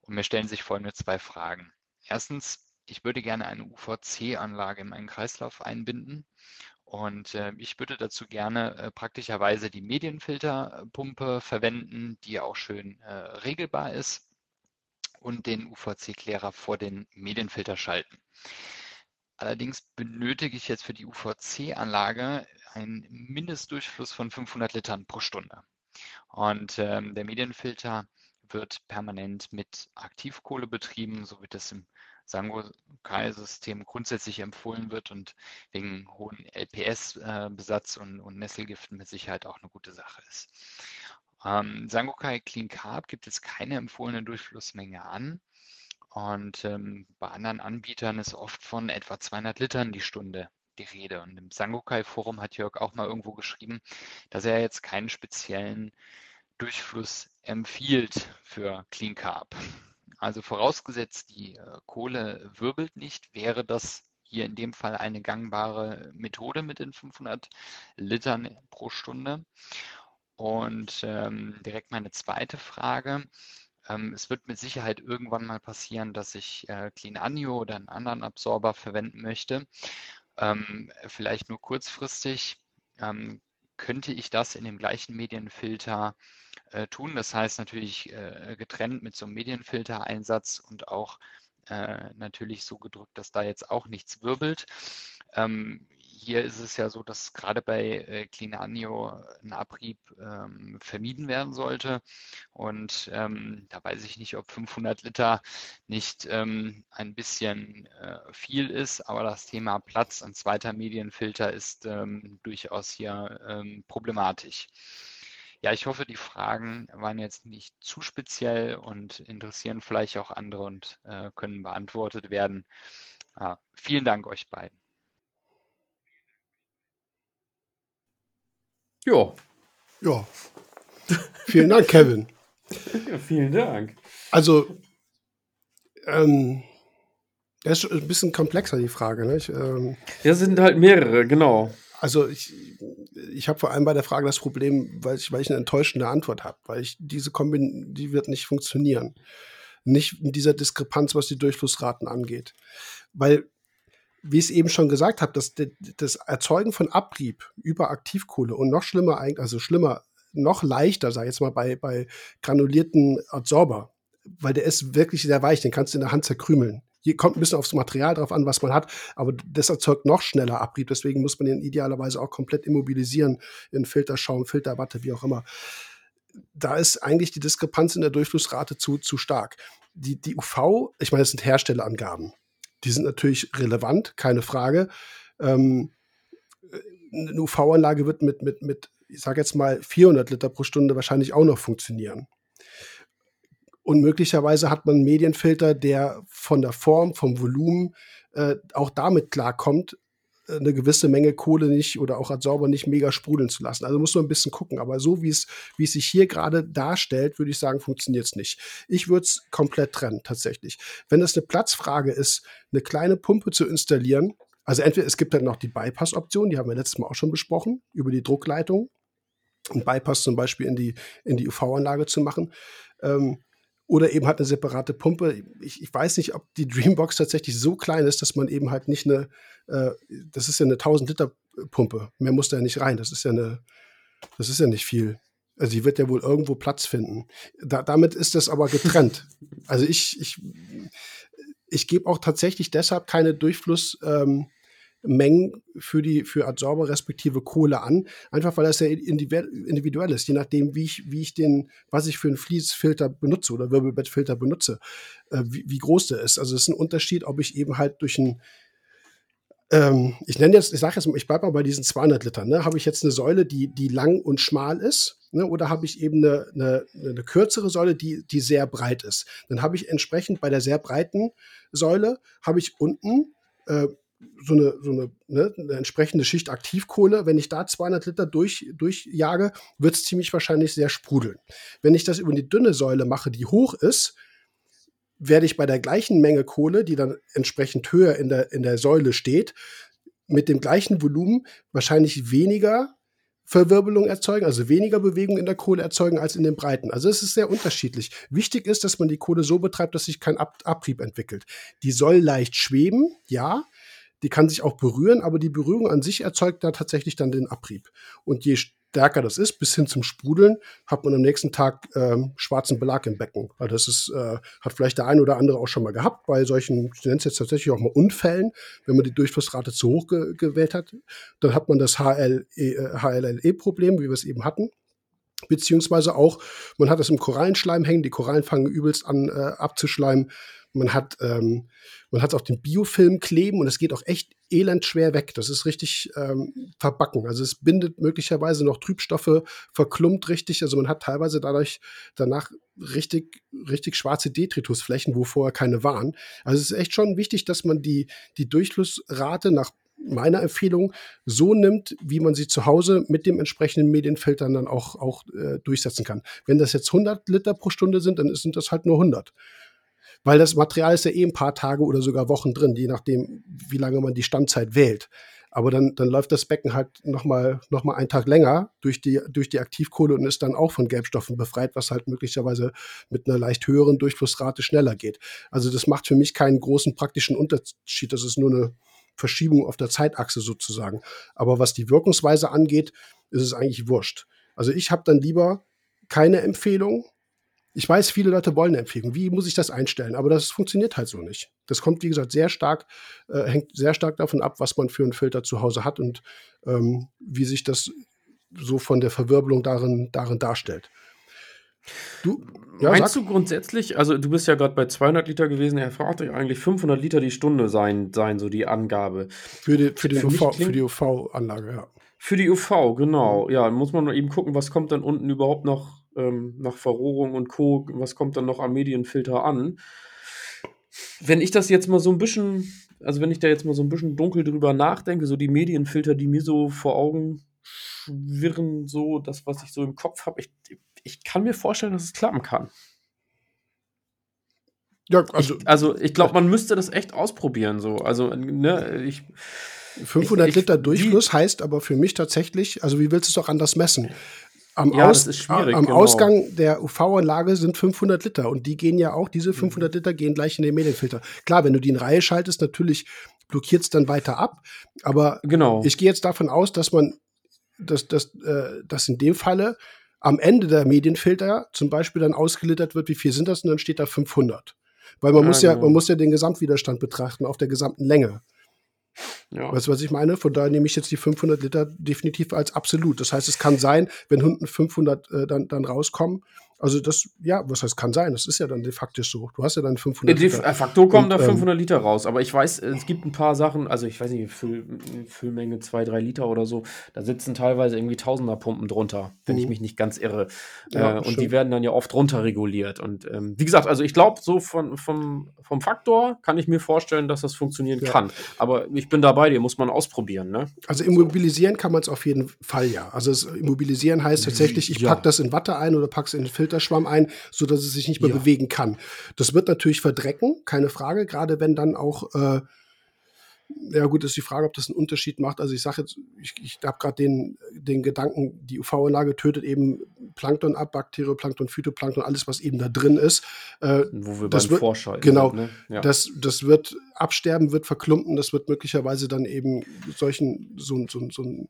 Und mir stellen sich folgende zwei Fragen. Erstens, ich würde gerne eine UVC-Anlage in meinen Kreislauf einbinden. Und äh, ich würde dazu gerne äh, praktischerweise die Medienfilterpumpe verwenden, die auch schön äh, regelbar ist und den UVC-Klärer vor den Medienfilter schalten. Allerdings benötige ich jetzt für die UVC-Anlage einen Mindestdurchfluss von 500 Litern pro Stunde. Und ähm, der Medienfilter wird permanent mit Aktivkohle betrieben, so wird es im Sangokai-System grundsätzlich empfohlen wird und wegen hohen LPS-Besatz und, und Nesselgiften mit Sicherheit auch eine gute Sache ist. Ähm, Sangokai Clean Carb gibt es keine empfohlene Durchflussmenge an. Und ähm, bei anderen Anbietern ist oft von etwa 200 Litern die Stunde die Rede. Und im Sangokai-Forum hat Jörg auch mal irgendwo geschrieben, dass er jetzt keinen speziellen Durchfluss empfiehlt für Clean Carb. Also vorausgesetzt, die äh, Kohle wirbelt nicht, wäre das hier in dem Fall eine gangbare Methode mit den 500 Litern pro Stunde. Und ähm, direkt meine zweite Frage. Ähm, es wird mit Sicherheit irgendwann mal passieren, dass ich äh, Clean Anio oder einen anderen Absorber verwenden möchte. Ähm, vielleicht nur kurzfristig. Ähm, könnte ich das in dem gleichen Medienfilter äh, tun. Das heißt natürlich äh, getrennt mit so einem Medienfiltereinsatz und auch äh, natürlich so gedrückt, dass da jetzt auch nichts wirbelt. Ähm, hier ist es ja so, dass gerade bei äh, Anio ein Abrieb ähm, vermieden werden sollte. Und ähm, da weiß ich nicht, ob 500 Liter nicht ähm, ein bisschen äh, viel ist, aber das Thema Platz, ein zweiter Medienfilter ist ähm, durchaus hier ähm, problematisch. Ja, ich hoffe, die Fragen waren jetzt nicht zu speziell und interessieren vielleicht auch andere und äh, können beantwortet werden. Ah, vielen Dank euch beiden. Ja. Ja. Vielen Dank, Kevin. Ja, vielen Dank. Also, ähm, das ist ein bisschen komplexer, die Frage. Ich, ähm, ja, sind halt mehrere, genau. Also ich, ich habe vor allem bei der Frage das Problem, weil ich, weil ich eine enttäuschende Antwort habe, weil ich diese Kombination, die wird nicht funktionieren. Nicht in dieser Diskrepanz, was die Durchflussraten angeht. Weil, wie ich es eben schon gesagt habe, das, das Erzeugen von Abrieb über Aktivkohle und noch schlimmer, also schlimmer, noch leichter, sag ich jetzt mal, bei, bei granulierten Adsorber, weil der ist wirklich sehr weich, den kannst du in der Hand zerkrümeln. Hier kommt ein bisschen aufs Material drauf an, was man hat, aber das erzeugt noch schneller Abrieb. Deswegen muss man den idealerweise auch komplett immobilisieren in Filterschaum, Filterwatte, wie auch immer. Da ist eigentlich die Diskrepanz in der Durchflussrate zu, zu stark. Die, die UV, ich meine, das sind Herstellerangaben. Die sind natürlich relevant, keine Frage. Ähm, eine UV-Anlage wird mit, mit, mit, ich sage jetzt mal, 400 Liter pro Stunde wahrscheinlich auch noch funktionieren. Und möglicherweise hat man einen Medienfilter, der von der Form, vom Volumen äh, auch damit klarkommt, eine gewisse Menge Kohle nicht oder auch Adsorber nicht mega sprudeln zu lassen. Also muss man ein bisschen gucken. Aber so wie es, wie es sich hier gerade darstellt, würde ich sagen, funktioniert es nicht. Ich würde es komplett trennen, tatsächlich. Wenn es eine Platzfrage ist, eine kleine Pumpe zu installieren, also entweder es gibt dann noch die Bypass-Option, die haben wir letztes Mal auch schon besprochen, über die Druckleitung. Einen Bypass zum Beispiel in die, in die UV-Anlage zu machen. Ähm, oder eben halt eine separate Pumpe. Ich, ich, weiß nicht, ob die Dreambox tatsächlich so klein ist, dass man eben halt nicht eine, äh, das ist ja eine 1000 Liter Pumpe. Mehr muss da ja nicht rein. Das ist ja eine, das ist ja nicht viel. Also die wird ja wohl irgendwo Platz finden. Da, damit ist das aber getrennt. also ich, ich, ich gebe auch tatsächlich deshalb keine Durchfluss. Ähm, Mengen für die für Adsorber respektive Kohle an, einfach weil das ja individuell ist, je nachdem, wie ich, wie ich den, was ich für einen Fließfilter benutze oder Wirbelbettfilter benutze, äh, wie, wie, groß der ist. Also es ist ein Unterschied, ob ich eben halt durch ein ähm, ich nenne jetzt, ich sage jetzt, ich bleibe mal bei diesen 200 Litern. Ne? Habe ich jetzt eine Säule, die, die lang und schmal ist, ne? oder habe ich eben eine, eine, eine kürzere Säule, die, die sehr breit ist? Dann habe ich entsprechend bei der sehr breiten Säule habe ich unten äh, so eine, so eine, ne, eine entsprechende Schicht Aktivkohle. Wenn ich da 200 Liter durch, durchjage, wird es ziemlich wahrscheinlich sehr sprudeln. Wenn ich das über die dünne Säule mache, die hoch ist, werde ich bei der gleichen Menge Kohle, die dann entsprechend höher in der, in der Säule steht, mit dem gleichen Volumen wahrscheinlich weniger Verwirbelung erzeugen, also weniger Bewegung in der Kohle erzeugen als in den Breiten. Also es ist sehr unterschiedlich. Wichtig ist, dass man die Kohle so betreibt, dass sich kein Ab Abrieb entwickelt. Die soll leicht schweben, ja, die kann sich auch berühren, aber die Berührung an sich erzeugt da tatsächlich dann den Abrieb. Und je stärker das ist, bis hin zum Sprudeln, hat man am nächsten Tag ähm, schwarzen Belag im Becken. Weil das ist, äh, hat vielleicht der ein oder andere auch schon mal gehabt bei solchen, ich nenne es jetzt tatsächlich auch mal Unfällen, wenn man die Durchflussrate zu hoch ge gewählt hat. Dann hat man das HLE, äh, HLLE-Problem, wie wir es eben hatten. Beziehungsweise auch, man hat es im Korallenschleim hängen, die Korallen fangen übelst an äh, abzuschleimen man hat ähm, man hat auf dem Biofilm kleben und es geht auch echt elend schwer weg. Das ist richtig ähm, verbacken. Also es bindet möglicherweise noch Trübstoffe, verklumpt richtig. Also man hat teilweise dadurch danach richtig, richtig schwarze Detritusflächen, wo vorher keine waren. Also es ist echt schon wichtig, dass man die, die Durchflussrate nach meiner Empfehlung so nimmt, wie man sie zu Hause mit dem entsprechenden Medienfiltern dann auch, auch äh, durchsetzen kann. Wenn das jetzt 100 Liter pro Stunde sind, dann sind das halt nur 100 weil das Material ist ja eh ein paar Tage oder sogar Wochen drin, je nachdem, wie lange man die Standzeit wählt. Aber dann, dann läuft das Becken halt nochmal noch mal einen Tag länger durch die, durch die Aktivkohle und ist dann auch von Gelbstoffen befreit, was halt möglicherweise mit einer leicht höheren Durchflussrate schneller geht. Also das macht für mich keinen großen praktischen Unterschied. Das ist nur eine Verschiebung auf der Zeitachse sozusagen. Aber was die Wirkungsweise angeht, ist es eigentlich wurscht. Also ich habe dann lieber keine Empfehlung, ich weiß, viele Leute wollen eine Empfehlung. Wie muss ich das einstellen? Aber das funktioniert halt so nicht. Das kommt, wie gesagt, sehr stark, äh, hängt sehr stark davon ab, was man für einen Filter zu Hause hat und ähm, wie sich das so von der Verwirbelung darin, darin darstellt. Du, ja, Meinst sag. du grundsätzlich, also du bist ja gerade bei 200 Liter gewesen, er fragt euch eigentlich 500 Liter die Stunde sein, sein so die Angabe. Für die, für die, UV, für die UV-Anlage, ja. Für die UV, genau. Ja, muss man eben gucken, was kommt dann unten überhaupt noch ähm, nach Verrohrung und Co., was kommt dann noch an Medienfilter an? Wenn ich das jetzt mal so ein bisschen, also wenn ich da jetzt mal so ein bisschen dunkel drüber nachdenke, so die Medienfilter, die mir so vor Augen schwirren, so das, was ich so im Kopf habe, ich, ich kann mir vorstellen, dass es klappen kann. Ja, also ich, also ich glaube, man müsste das echt ausprobieren, so. Also, ne, ich. 500 ich, Liter Durchfluss heißt aber für mich tatsächlich, also wie willst du es auch anders messen? Am, ja, Aus, am genau. Ausgang der UV-Anlage sind 500 Liter und die gehen ja auch, diese 500 mhm. Liter gehen gleich in den Medienfilter. Klar, wenn du die in Reihe schaltest, natürlich blockiert es dann weiter ab, aber genau. ich gehe jetzt davon aus, dass man, dass, dass, äh, dass in dem Falle am Ende der Medienfilter zum Beispiel dann ausgelittert wird, wie viel sind das und dann steht da 500. Weil man ja, muss ja, genau. man muss ja den Gesamtwiderstand betrachten auf der gesamten Länge. Ja. Weißt du, was ich meine? Von daher nehme ich jetzt die 500 Liter definitiv als absolut. Das heißt, es kann sein, wenn Hunden 500 äh, dann, dann rauskommen, Also das, ja, was heißt, kann sein. Das ist ja dann de facto so. Du hast ja dann 500 De Liter. De facto kommen da 500 ähm, Liter raus. Aber ich weiß, es gibt ein paar Sachen, also ich weiß nicht, Füll, Füllmenge 2, 3 Liter oder so. Da sitzen teilweise irgendwie Tausender-Pumpen drunter, wenn ich mhm. mich nicht ganz irre. Ja, äh, und die werden dann ja oft runterreguliert. Und ähm, wie gesagt, also ich glaube, so von, vom, vom Faktor kann ich mir vorstellen, dass das funktionieren ja. kann. Aber ich bin da bei dir, muss man ausprobieren. Ne? Also immobilisieren kann man es auf jeden Fall ja. Also es, immobilisieren heißt tatsächlich, ich ja. packe das in Watte ein oder packe es in den Filterschwamm ein, sodass es sich nicht mehr ja. bewegen kann. Das wird natürlich verdrecken, keine Frage, gerade wenn dann auch äh, ja gut, ist die Frage, ob das einen Unterschied macht. Also ich sage jetzt, ich, ich habe gerade den, den Gedanken, die UV-Anlage tötet eben Plankton ab, Bakterioplankton, Phytoplankton, alles, was eben da drin ist. Äh, Wo wir das beim wird, Vorschalten Genau, sind, ne? ja. das, das wird absterben, wird verklumpen, das wird möglicherweise dann eben solchen, so, so, so ein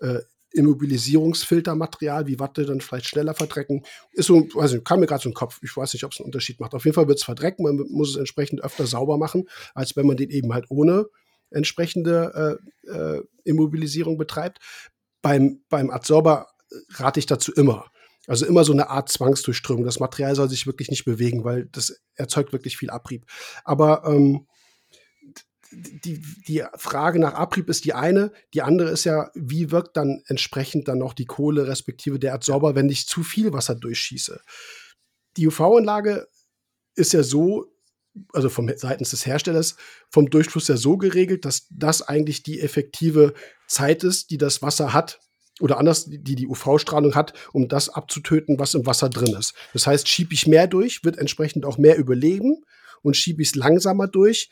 äh, Immobilisierungsfiltermaterial wie Watte dann vielleicht schneller verdrecken. Ist so, also kam mir gerade so im Kopf. Ich weiß nicht, ob es einen Unterschied macht. Auf jeden Fall wird es verdrecken. Man muss es entsprechend öfter sauber machen, als wenn man den eben halt ohne entsprechende äh, äh, Immobilisierung betreibt. Beim, beim Adsorber rate ich dazu immer. Also immer so eine Art Zwangsdurchströmung. Das Material soll sich wirklich nicht bewegen, weil das erzeugt wirklich viel Abrieb. Aber ähm, die, die Frage nach Abrieb ist die eine. Die andere ist ja, wie wirkt dann entsprechend dann noch die Kohle respektive der Adsorber, wenn ich zu viel Wasser durchschieße? Die UV-Anlage ist ja so also vom seitens des Herstellers vom Durchfluss ja so geregelt, dass das eigentlich die effektive Zeit ist, die das Wasser hat oder anders, die die UV-Strahlung hat, um das abzutöten, was im Wasser drin ist. Das heißt, schiebe ich mehr durch, wird entsprechend auch mehr überleben und schiebe ich es langsamer durch,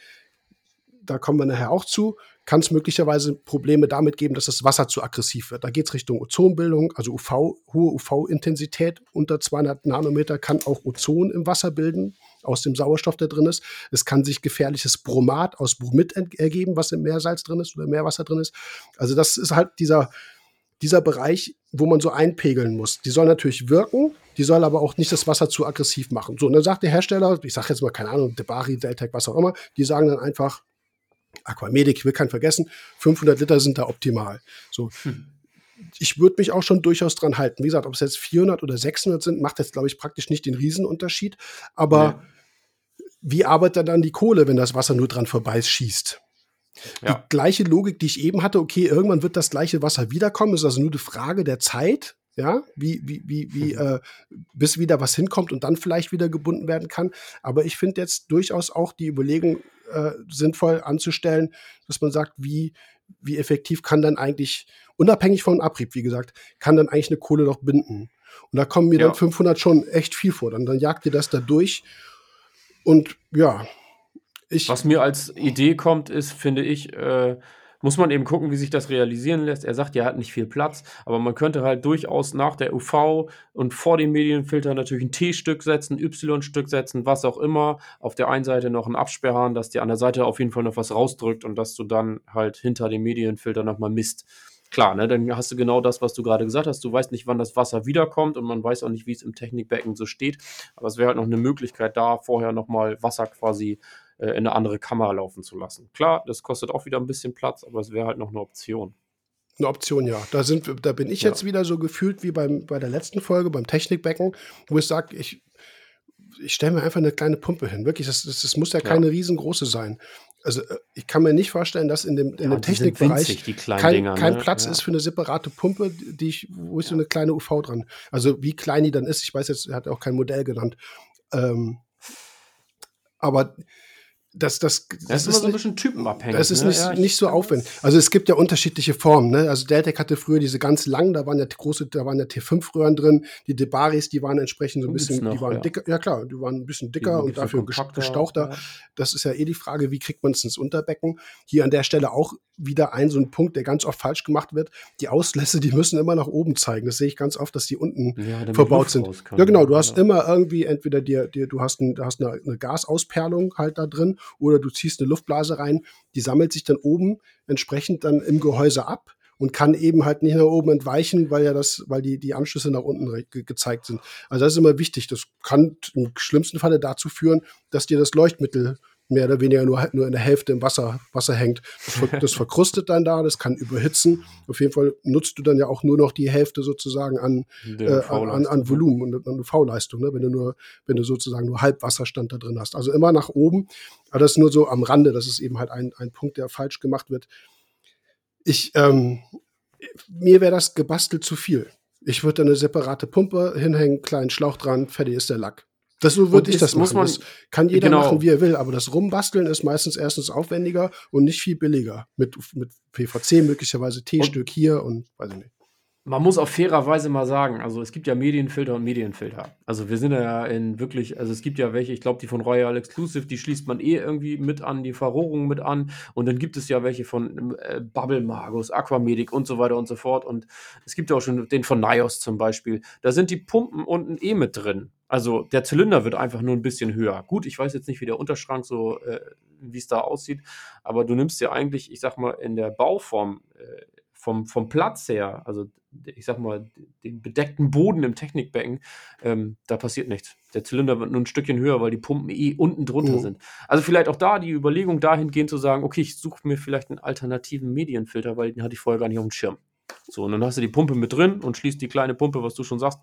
da kommen wir nachher auch zu, kann es möglicherweise Probleme damit geben, dass das Wasser zu aggressiv wird. Da geht es Richtung Ozonbildung, also UV, hohe UV-Intensität unter 200 Nanometer kann auch Ozon im Wasser bilden aus dem Sauerstoff, der drin ist. Es kann sich gefährliches Bromat aus Bromid ergeben, was im Meersalz drin ist oder Meerwasser drin ist. Also das ist halt dieser, dieser Bereich, wo man so einpegeln muss. Die soll natürlich wirken, die soll aber auch nicht das Wasser zu aggressiv machen. So, und dann sagt der Hersteller, ich sage jetzt mal, keine Ahnung, Debari, Deltec, was auch immer, die sagen dann einfach, Aquamedic, ich will keinen vergessen, 500 Liter sind da optimal. So. Hm. Ich würde mich auch schon durchaus dran halten. Wie gesagt, ob es jetzt 400 oder 600 sind, macht jetzt, glaube ich, praktisch nicht den Riesenunterschied. Aber nee. wie arbeitet dann die Kohle, wenn das Wasser nur dran vorbeischießt? Ja. Die gleiche Logik, die ich eben hatte, okay, irgendwann wird das gleiche Wasser wiederkommen, ist also nur die Frage der Zeit, ja, wie, wie, wie, wie, mhm. äh, bis wieder was hinkommt und dann vielleicht wieder gebunden werden kann. Aber ich finde jetzt durchaus auch die Überlegung äh, sinnvoll anzustellen, dass man sagt, wie, wie effektiv kann dann eigentlich, unabhängig vom Abrieb, wie gesagt, kann dann eigentlich eine Kohle noch binden. Und da kommen mir ja. dann 500 schon echt viel vor. Dann, dann jagt ihr das da durch. Und ja, ich. Was mir als Idee kommt, ist, finde ich, äh, muss man eben gucken, wie sich das realisieren lässt. Er sagt, er hat nicht viel Platz, aber man könnte halt durchaus nach der UV und vor dem Medienfilter natürlich ein T-Stück setzen, Y-Stück setzen, was auch immer. Auf der einen Seite noch ein Absperrhahn, dass dir an der Seite auf jeden Fall noch was rausdrückt und dass du dann halt hinter dem Medienfilter nochmal misst. Klar, ne, dann hast du genau das, was du gerade gesagt hast. Du weißt nicht, wann das Wasser wiederkommt und man weiß auch nicht, wie es im Technikbecken so steht. Aber es wäre halt noch eine Möglichkeit, da vorher nochmal Wasser quasi äh, in eine andere Kamera laufen zu lassen. Klar, das kostet auch wieder ein bisschen Platz, aber es wäre halt noch eine Option. Eine Option, ja. Da, sind, da bin ich ja. jetzt wieder so gefühlt wie beim, bei der letzten Folge, beim Technikbecken, wo ich sage, ich, ich stelle mir einfach eine kleine Pumpe hin. Wirklich, das, das, das muss ja keine ja. riesengroße sein. Also äh, ich kann mir nicht vorstellen, dass in dem, in ja, dem Technikbereich winzig, kein, Dinger, kein ne? Platz ja. ist für eine separate Pumpe, die ich, wo ich so eine kleine UV dran. Also wie klein die dann ist, ich weiß jetzt, er hat auch kein Modell genannt. Ähm, aber das, das, das, das ist immer so ein bisschen typenabhängig. Das ist ne? nicht, ja, nicht so aufwendig. Also es gibt ja unterschiedliche Formen. Ne? Also Deltec hatte früher diese ganz langen, da waren ja große, da waren ja T5-Röhren drin. Die Debaris, die waren entsprechend so ein bisschen, noch, die waren ja. dicker, ja klar, die waren ein bisschen dicker und dafür gestauchter. Ja. Das ist ja eh die Frage, wie kriegt man es ins Unterbecken? Hier an der Stelle auch wieder ein so ein Punkt, der ganz oft falsch gemacht wird. Die Auslässe, die müssen immer nach oben zeigen. Das sehe ich ganz oft, dass die unten ja, verbaut sind. Ja, genau. Du hast immer irgendwie entweder dir, dir du hast, ein, du hast eine, eine Gasausperlung halt da drin oder du ziehst eine Luftblase rein, die sammelt sich dann oben entsprechend dann im Gehäuse ab und kann eben halt nicht nach oben entweichen, weil ja das, weil die, die Anschlüsse nach unten ge gezeigt sind. Also das ist immer wichtig. Das kann im schlimmsten Falle dazu führen, dass dir das Leuchtmittel mehr oder weniger nur, nur in der Hälfte im Wasser, Wasser hängt. Das, das verkrustet dann da, das kann überhitzen. Auf jeden Fall nutzt du dann ja auch nur noch die Hälfte sozusagen an, äh, an, an, an, Volumen und an V-Leistung, ne? wenn du nur, wenn du sozusagen nur Halbwasserstand da drin hast. Also immer nach oben. Aber das ist nur so am Rande. Das ist eben halt ein, ein Punkt, der falsch gemacht wird. Ich, ähm, mir wäre das gebastelt zu viel. Ich würde eine separate Pumpe hinhängen, kleinen Schlauch dran, fertig ist der Lack. Das so würde ich das machen. Man, das kann jeder genau. machen, wie er will, aber das Rumbasteln ist meistens erstens aufwendiger und nicht viel billiger. Mit, mit PVC möglicherweise T-Stück hier und weiß ich nicht man muss auch fairerweise mal sagen, also es gibt ja Medienfilter und Medienfilter. Also wir sind ja in wirklich, also es gibt ja welche, ich glaube, die von Royal Exclusive, die schließt man eh irgendwie mit an, die Verrohrung mit an. Und dann gibt es ja welche von äh, Bubble Magus, Aquamedic und so weiter und so fort. Und es gibt ja auch schon den von Nios zum Beispiel. Da sind die Pumpen unten eh mit drin. Also der Zylinder wird einfach nur ein bisschen höher. Gut, ich weiß jetzt nicht, wie der Unterschrank so, äh, wie es da aussieht, aber du nimmst ja eigentlich, ich sag mal, in der Bauform äh, vom, vom Platz her, also ich sag mal, den bedeckten Boden im Technikbecken, ähm, da passiert nichts. Der Zylinder wird nur ein Stückchen höher, weil die Pumpen eh unten drunter mhm. sind. Also vielleicht auch da die Überlegung dahingehend zu sagen, okay, ich suche mir vielleicht einen alternativen Medienfilter, weil den hatte ich vorher gar nicht auf dem Schirm. So, und dann hast du die Pumpe mit drin und schließt die kleine Pumpe, was du schon sagst,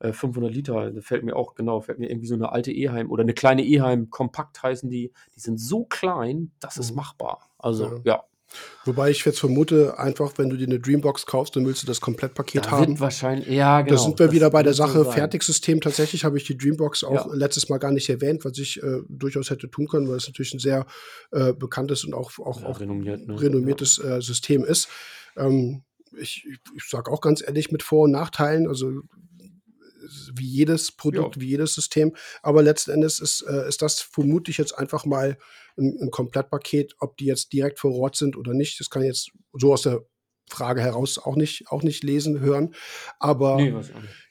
500 äh, Liter, da fällt mir auch, genau, fällt mir irgendwie so eine alte Eheim oder eine kleine Eheim, kompakt heißen die, die sind so klein, das ist mhm. machbar. Also, ja. ja. Wobei ich jetzt vermute, einfach, wenn du dir eine Dreambox kaufst, dann willst du das Komplettpaket da haben. wahrscheinlich, ja, genau. Da sind wir wieder bei der Sache so Fertigsystem. Tatsächlich habe ich die Dreambox auch ja. letztes Mal gar nicht erwähnt, was ich äh, durchaus hätte tun können, weil es natürlich ein sehr äh, bekanntes und auch, auch, ja, auch renommiert, ne? renommiertes äh, System ist. Ähm, ich ich sage auch ganz ehrlich mit Vor- und Nachteilen. Also wie jedes Produkt, ja. wie jedes System. Aber letzten Endes ist, äh, ist das vermutlich jetzt einfach mal ein, ein Komplettpaket, ob die jetzt direkt vor Ort sind oder nicht. Das kann ich jetzt so aus der Frage heraus auch nicht, auch nicht lesen, hören. Aber nee,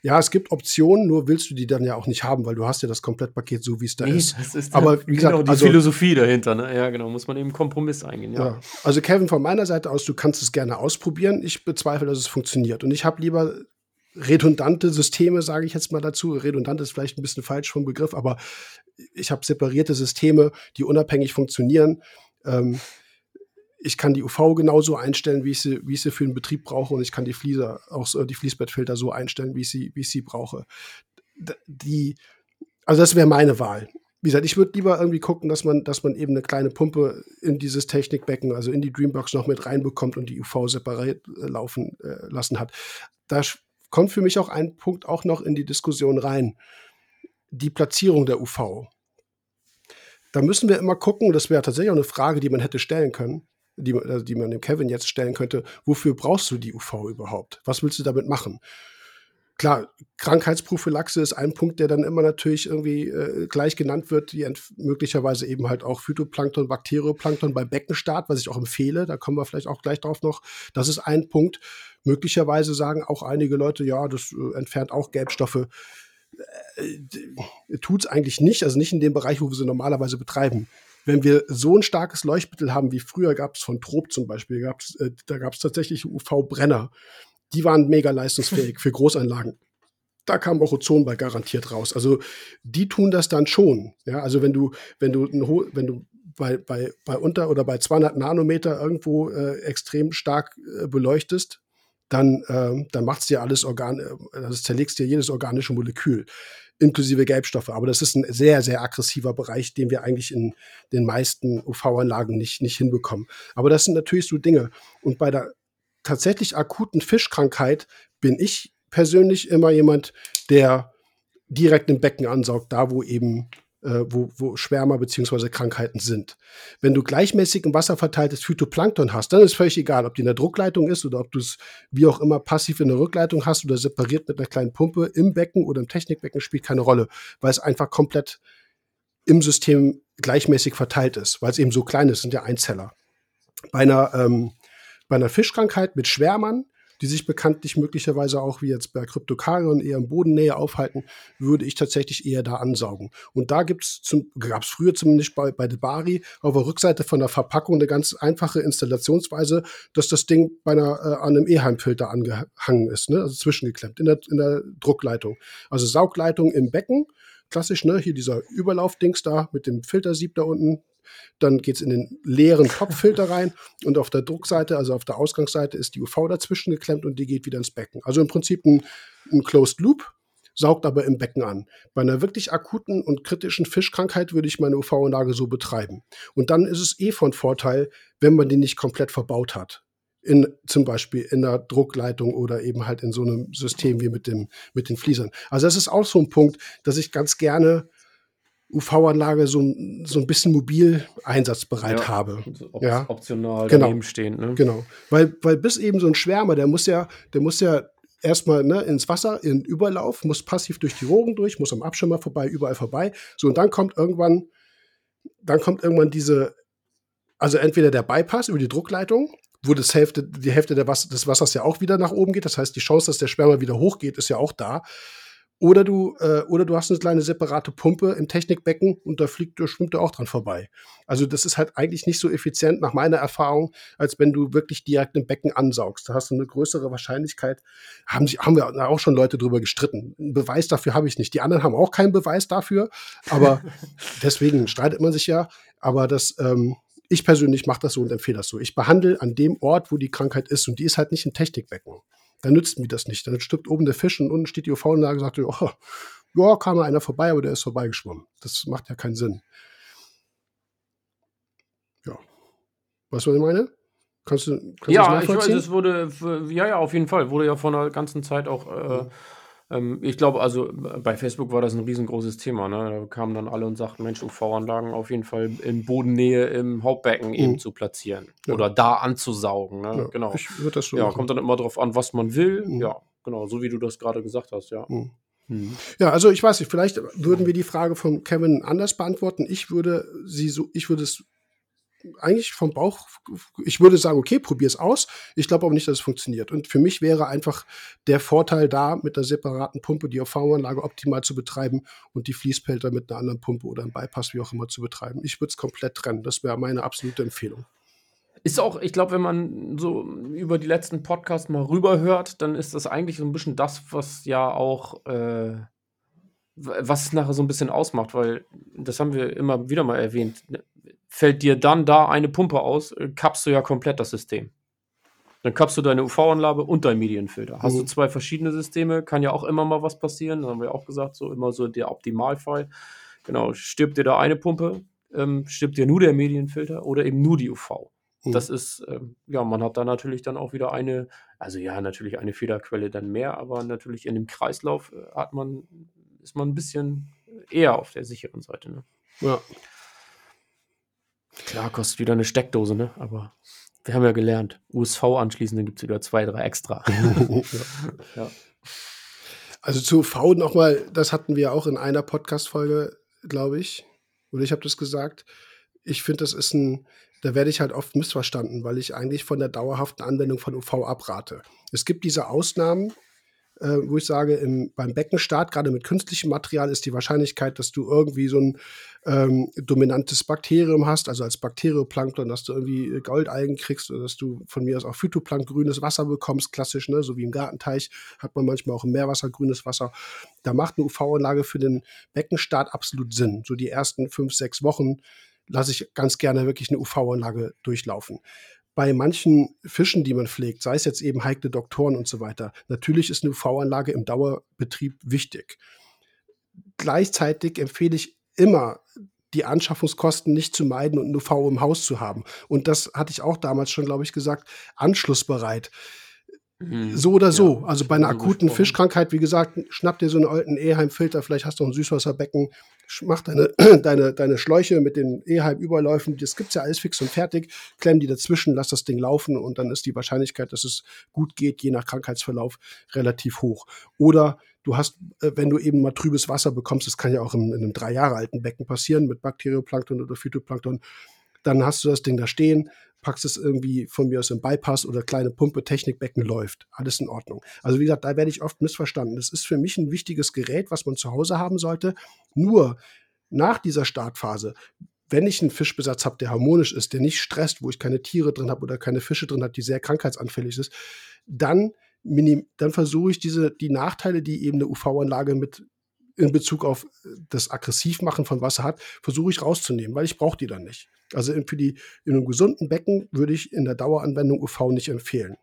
ja, es gibt Optionen, nur willst du die dann ja auch nicht haben, weil du hast ja das Komplettpaket so, wie es da nee, ist. Ist Aber wie gesagt, genau, die also, Philosophie dahinter, ne? Ja, genau, muss man eben Kompromiss eingehen. Ja. ja. Also Kevin, von meiner Seite aus, du kannst es gerne ausprobieren. Ich bezweifle, dass es funktioniert. Und ich habe lieber redundante Systeme, sage ich jetzt mal dazu. Redundant ist vielleicht ein bisschen falsch vom Begriff, aber ich habe separierte Systeme, die unabhängig funktionieren. Ähm, ich kann die UV genauso einstellen, wie ich sie, wie ich sie für den Betrieb brauche, und ich kann die Flieser, auch so, die Fließbettfilter so einstellen, wie ich sie, wie ich sie brauche. Die, also das wäre meine Wahl. Wie gesagt, ich würde lieber irgendwie gucken, dass man, dass man eben eine kleine Pumpe in dieses Technikbecken, also in die Dreambox noch mit reinbekommt und die UV separiert äh, laufen äh, lassen hat. Da kommt für mich auch ein Punkt auch noch in die Diskussion rein. Die Platzierung der UV. Da müssen wir immer gucken, das wäre tatsächlich auch eine Frage, die man hätte stellen können, die, also die man dem Kevin jetzt stellen könnte. Wofür brauchst du die UV überhaupt? Was willst du damit machen? Klar, Krankheitsprophylaxe ist ein Punkt, der dann immer natürlich irgendwie äh, gleich genannt wird, wie möglicherweise eben halt auch Phytoplankton, Bakterioplankton bei Beckenstart, was ich auch empfehle. Da kommen wir vielleicht auch gleich drauf noch. Das ist ein Punkt. Möglicherweise sagen auch einige Leute, ja, das äh, entfernt auch Gelbstoffe. Äh, Tut es eigentlich nicht, also nicht in dem Bereich, wo wir sie normalerweise betreiben wenn wir so ein starkes Leuchtmittel haben wie früher gab es von Trop zum Beispiel, gab's, äh, da gab es tatsächlich UV-Brenner die waren mega leistungsfähig für Großanlagen. Da kam auch Ozon bei garantiert raus. Also die tun das dann schon. Ja, also wenn du, wenn du, wenn du bei, bei, bei unter oder bei 200 Nanometer irgendwo äh, extrem stark äh, beleuchtest, dann, äh, dann macht es dir alles Organ, äh, das zerlegst dir jedes organische Molekül, inklusive Gelbstoffe. Aber das ist ein sehr, sehr aggressiver Bereich, den wir eigentlich in den meisten UV-Anlagen nicht, nicht hinbekommen. Aber das sind natürlich so Dinge. Und bei der tatsächlich akuten Fischkrankheit bin ich persönlich immer jemand, der direkt im Becken ansaugt, da wo eben äh, wo, wo Schwärmer bzw. Krankheiten sind. Wenn du gleichmäßig im Wasser verteiltes Phytoplankton hast, dann ist völlig egal, ob die in der Druckleitung ist oder ob du es wie auch immer passiv in der Rückleitung hast oder separiert mit einer kleinen Pumpe im Becken oder im Technikbecken, spielt keine Rolle, weil es einfach komplett im System gleichmäßig verteilt ist, weil es eben so klein ist, sind ja Einzeller. Bei einer ähm, bei einer Fischkrankheit mit Schwärmern, die sich bekanntlich möglicherweise auch wie jetzt bei Kryptokarion eher im Bodennähe aufhalten, würde ich tatsächlich eher da ansaugen. Und da gibt's zum, gab es früher zumindest bei, bei Bari auf der Rückseite von der Verpackung eine ganz einfache Installationsweise, dass das Ding bei einer, äh, an einem E-Heimfilter angehangen ist, ne? also zwischengeklemmt in der, in der Druckleitung. Also Saugleitung im Becken klassisch, ne? Hier dieser Überlaufdings da mit dem Filtersieb da unten. Dann geht es in den leeren Topffilter rein und auf der Druckseite, also auf der Ausgangsseite, ist die UV dazwischen geklemmt und die geht wieder ins Becken. Also im Prinzip ein, ein Closed Loop, saugt aber im Becken an. Bei einer wirklich akuten und kritischen Fischkrankheit würde ich meine UV-Anlage so betreiben. Und dann ist es eh von Vorteil, wenn man die nicht komplett verbaut hat in zum Beispiel in der Druckleitung oder eben halt in so einem System wie mit dem mit den Fliesern. Also das ist auch so ein Punkt, dass ich ganz gerne UV-Anlage so, so ein bisschen mobil einsatzbereit ja, habe. Op ja. Optional genau. daneben stehen. Ne? Genau. Weil, weil bis eben so ein Schwärmer, der muss ja, der muss ja erstmal ne, ins Wasser, in Überlauf, muss passiv durch die Rogen durch, muss am Abschirmer vorbei, überall vorbei. So, und dann kommt irgendwann, dann kommt irgendwann diese, also entweder der Bypass über die Druckleitung wo das Hälfte, die Hälfte Wasser, des Wassers ja auch wieder nach oben geht. Das heißt, die Chance, dass der Sperma wieder hochgeht, ist ja auch da. Oder du, äh, oder du hast eine kleine separate Pumpe im Technikbecken und da fliegt, schwimmt er auch dran vorbei. Also das ist halt eigentlich nicht so effizient nach meiner Erfahrung, als wenn du wirklich direkt im Becken ansaugst. Da hast du eine größere Wahrscheinlichkeit. Haben, haben wir auch schon Leute drüber gestritten. Einen Beweis dafür habe ich nicht. Die anderen haben auch keinen Beweis dafür, aber deswegen streitet man sich ja. Aber das, ähm, ich persönlich mache das so und empfehle das so. Ich behandle an dem Ort, wo die Krankheit ist und die ist halt nicht im Technikbecken. Dann nützt mir das nicht. Dann stirbt oben der Fisch und unten steht die UV-Anlage und sagt, oh, ja, kam mal einer vorbei, aber der ist vorbeigeschwommen. Das macht ja keinen Sinn. Ja. Weißt du, was ich meine? Kannst du, kannst ja, ich weiß, es wurde, ja, ja, auf jeden Fall, wurde ja vor einer ganzen Zeit auch äh. Ähm, ich glaube, also bei Facebook war das ein riesengroßes Thema. Ne? Da kamen dann alle und sagten, Mensch, UV-Anlagen auf jeden Fall in Bodennähe im Hauptbecken mhm. eben zu platzieren ja. oder da anzusaugen. Ne? Ja, genau. Ich würde das so Ja, machen. kommt dann immer darauf an, was man will. Mhm. Ja, genau, so wie du das gerade gesagt hast, ja. Mhm. mhm. Ja, also ich weiß nicht, vielleicht würden wir die Frage von Kevin anders beantworten. Ich würde sie so, ich würde es eigentlich vom Bauch, ich würde sagen, okay, probier es aus. Ich glaube aber nicht, dass es funktioniert. Und für mich wäre einfach der Vorteil da, mit einer separaten Pumpe die UV-Anlage optimal zu betreiben und die Fließpelter mit einer anderen Pumpe oder einem Bypass, wie auch immer, zu betreiben. Ich würde es komplett trennen. Das wäre meine absolute Empfehlung. Ist auch, ich glaube, wenn man so über die letzten Podcasts mal rüberhört, dann ist das eigentlich so ein bisschen das, was ja auch, äh, was es nachher so ein bisschen ausmacht, weil das haben wir immer wieder mal erwähnt fällt dir dann da eine Pumpe aus, äh, kappst du ja komplett das System. Dann kappst du deine UV-Anlage und dein Medienfilter. Hast mhm. du zwei verschiedene Systeme, kann ja auch immer mal was passieren. Da haben wir auch gesagt, so immer so der Optimalfall. Genau, stirbt dir da eine Pumpe, ähm, stirbt dir nur der Medienfilter oder eben nur die UV. Mhm. Das ist, ähm, ja, man hat da natürlich dann auch wieder eine, also ja, natürlich eine Fehlerquelle dann mehr, aber natürlich in dem Kreislauf äh, hat man, ist man ein bisschen eher auf der sicheren Seite. Ne? Ja. Klar, kostet wieder eine Steckdose, ne? Aber wir haben ja gelernt, USV anschließen, dann gibt es wieder zwei, drei extra. ja. ja. Also zu V nochmal, das hatten wir auch in einer Podcast-Folge, glaube ich. Oder ich habe das gesagt. Ich finde, das ist ein, da werde ich halt oft missverstanden, weil ich eigentlich von der dauerhaften Anwendung von UV abrate. Es gibt diese Ausnahmen, äh, wo ich sage, im, beim Beckenstart, gerade mit künstlichem Material, ist die Wahrscheinlichkeit, dass du irgendwie so ein ähm, dominantes Bakterium hast, also als Bakterioplankton, dass du irgendwie Goldalgen kriegst oder dass du von mir aus auch Phytoplank grünes Wasser bekommst, klassisch, ne? so wie im Gartenteich hat man manchmal auch im Meerwasser grünes Wasser. Da macht eine UV-Anlage für den Beckenstart absolut Sinn. So die ersten fünf, sechs Wochen lasse ich ganz gerne wirklich eine UV-Anlage durchlaufen bei manchen Fischen, die man pflegt, sei es jetzt eben heikle Doktoren und so weiter, natürlich ist eine UV-Anlage im Dauerbetrieb wichtig. Gleichzeitig empfehle ich immer, die Anschaffungskosten nicht zu meiden und eine UV im Haus zu haben. Und das hatte ich auch damals schon, glaube ich, gesagt, anschlussbereit. Mhm. So oder so. Ja, also bei einer akuten Fischkrankheit, wie gesagt, schnapp dir so einen alten Eheim-Filter, vielleicht hast du ein Süßwasserbecken, mach deine, deine, deine Schläuche mit den Eheim-Überläufen, das gibt's ja alles fix und fertig, klemm die dazwischen, lass das Ding laufen und dann ist die Wahrscheinlichkeit, dass es gut geht, je nach Krankheitsverlauf, relativ hoch. Oder du hast, äh, wenn du eben mal trübes Wasser bekommst, das kann ja auch in, in einem drei Jahre alten Becken passieren mit Bakterioplankton oder Phytoplankton, dann hast du das Ding da stehen, packst es irgendwie von mir aus im Bypass oder kleine Pumpe, Technikbecken läuft. Alles in Ordnung. Also wie gesagt, da werde ich oft missverstanden. Das ist für mich ein wichtiges Gerät, was man zu Hause haben sollte. Nur nach dieser Startphase, wenn ich einen Fischbesatz habe, der harmonisch ist, der nicht stresst, wo ich keine Tiere drin habe oder keine Fische drin habe, die sehr krankheitsanfällig ist, dann, dann versuche ich diese, die Nachteile, die eben eine UV-Anlage mit in Bezug auf das Aggressivmachen von Wasser hat, versuche ich rauszunehmen, weil ich brauche die dann nicht. Also für die in einem gesunden Becken würde ich in der Daueranwendung UV nicht empfehlen.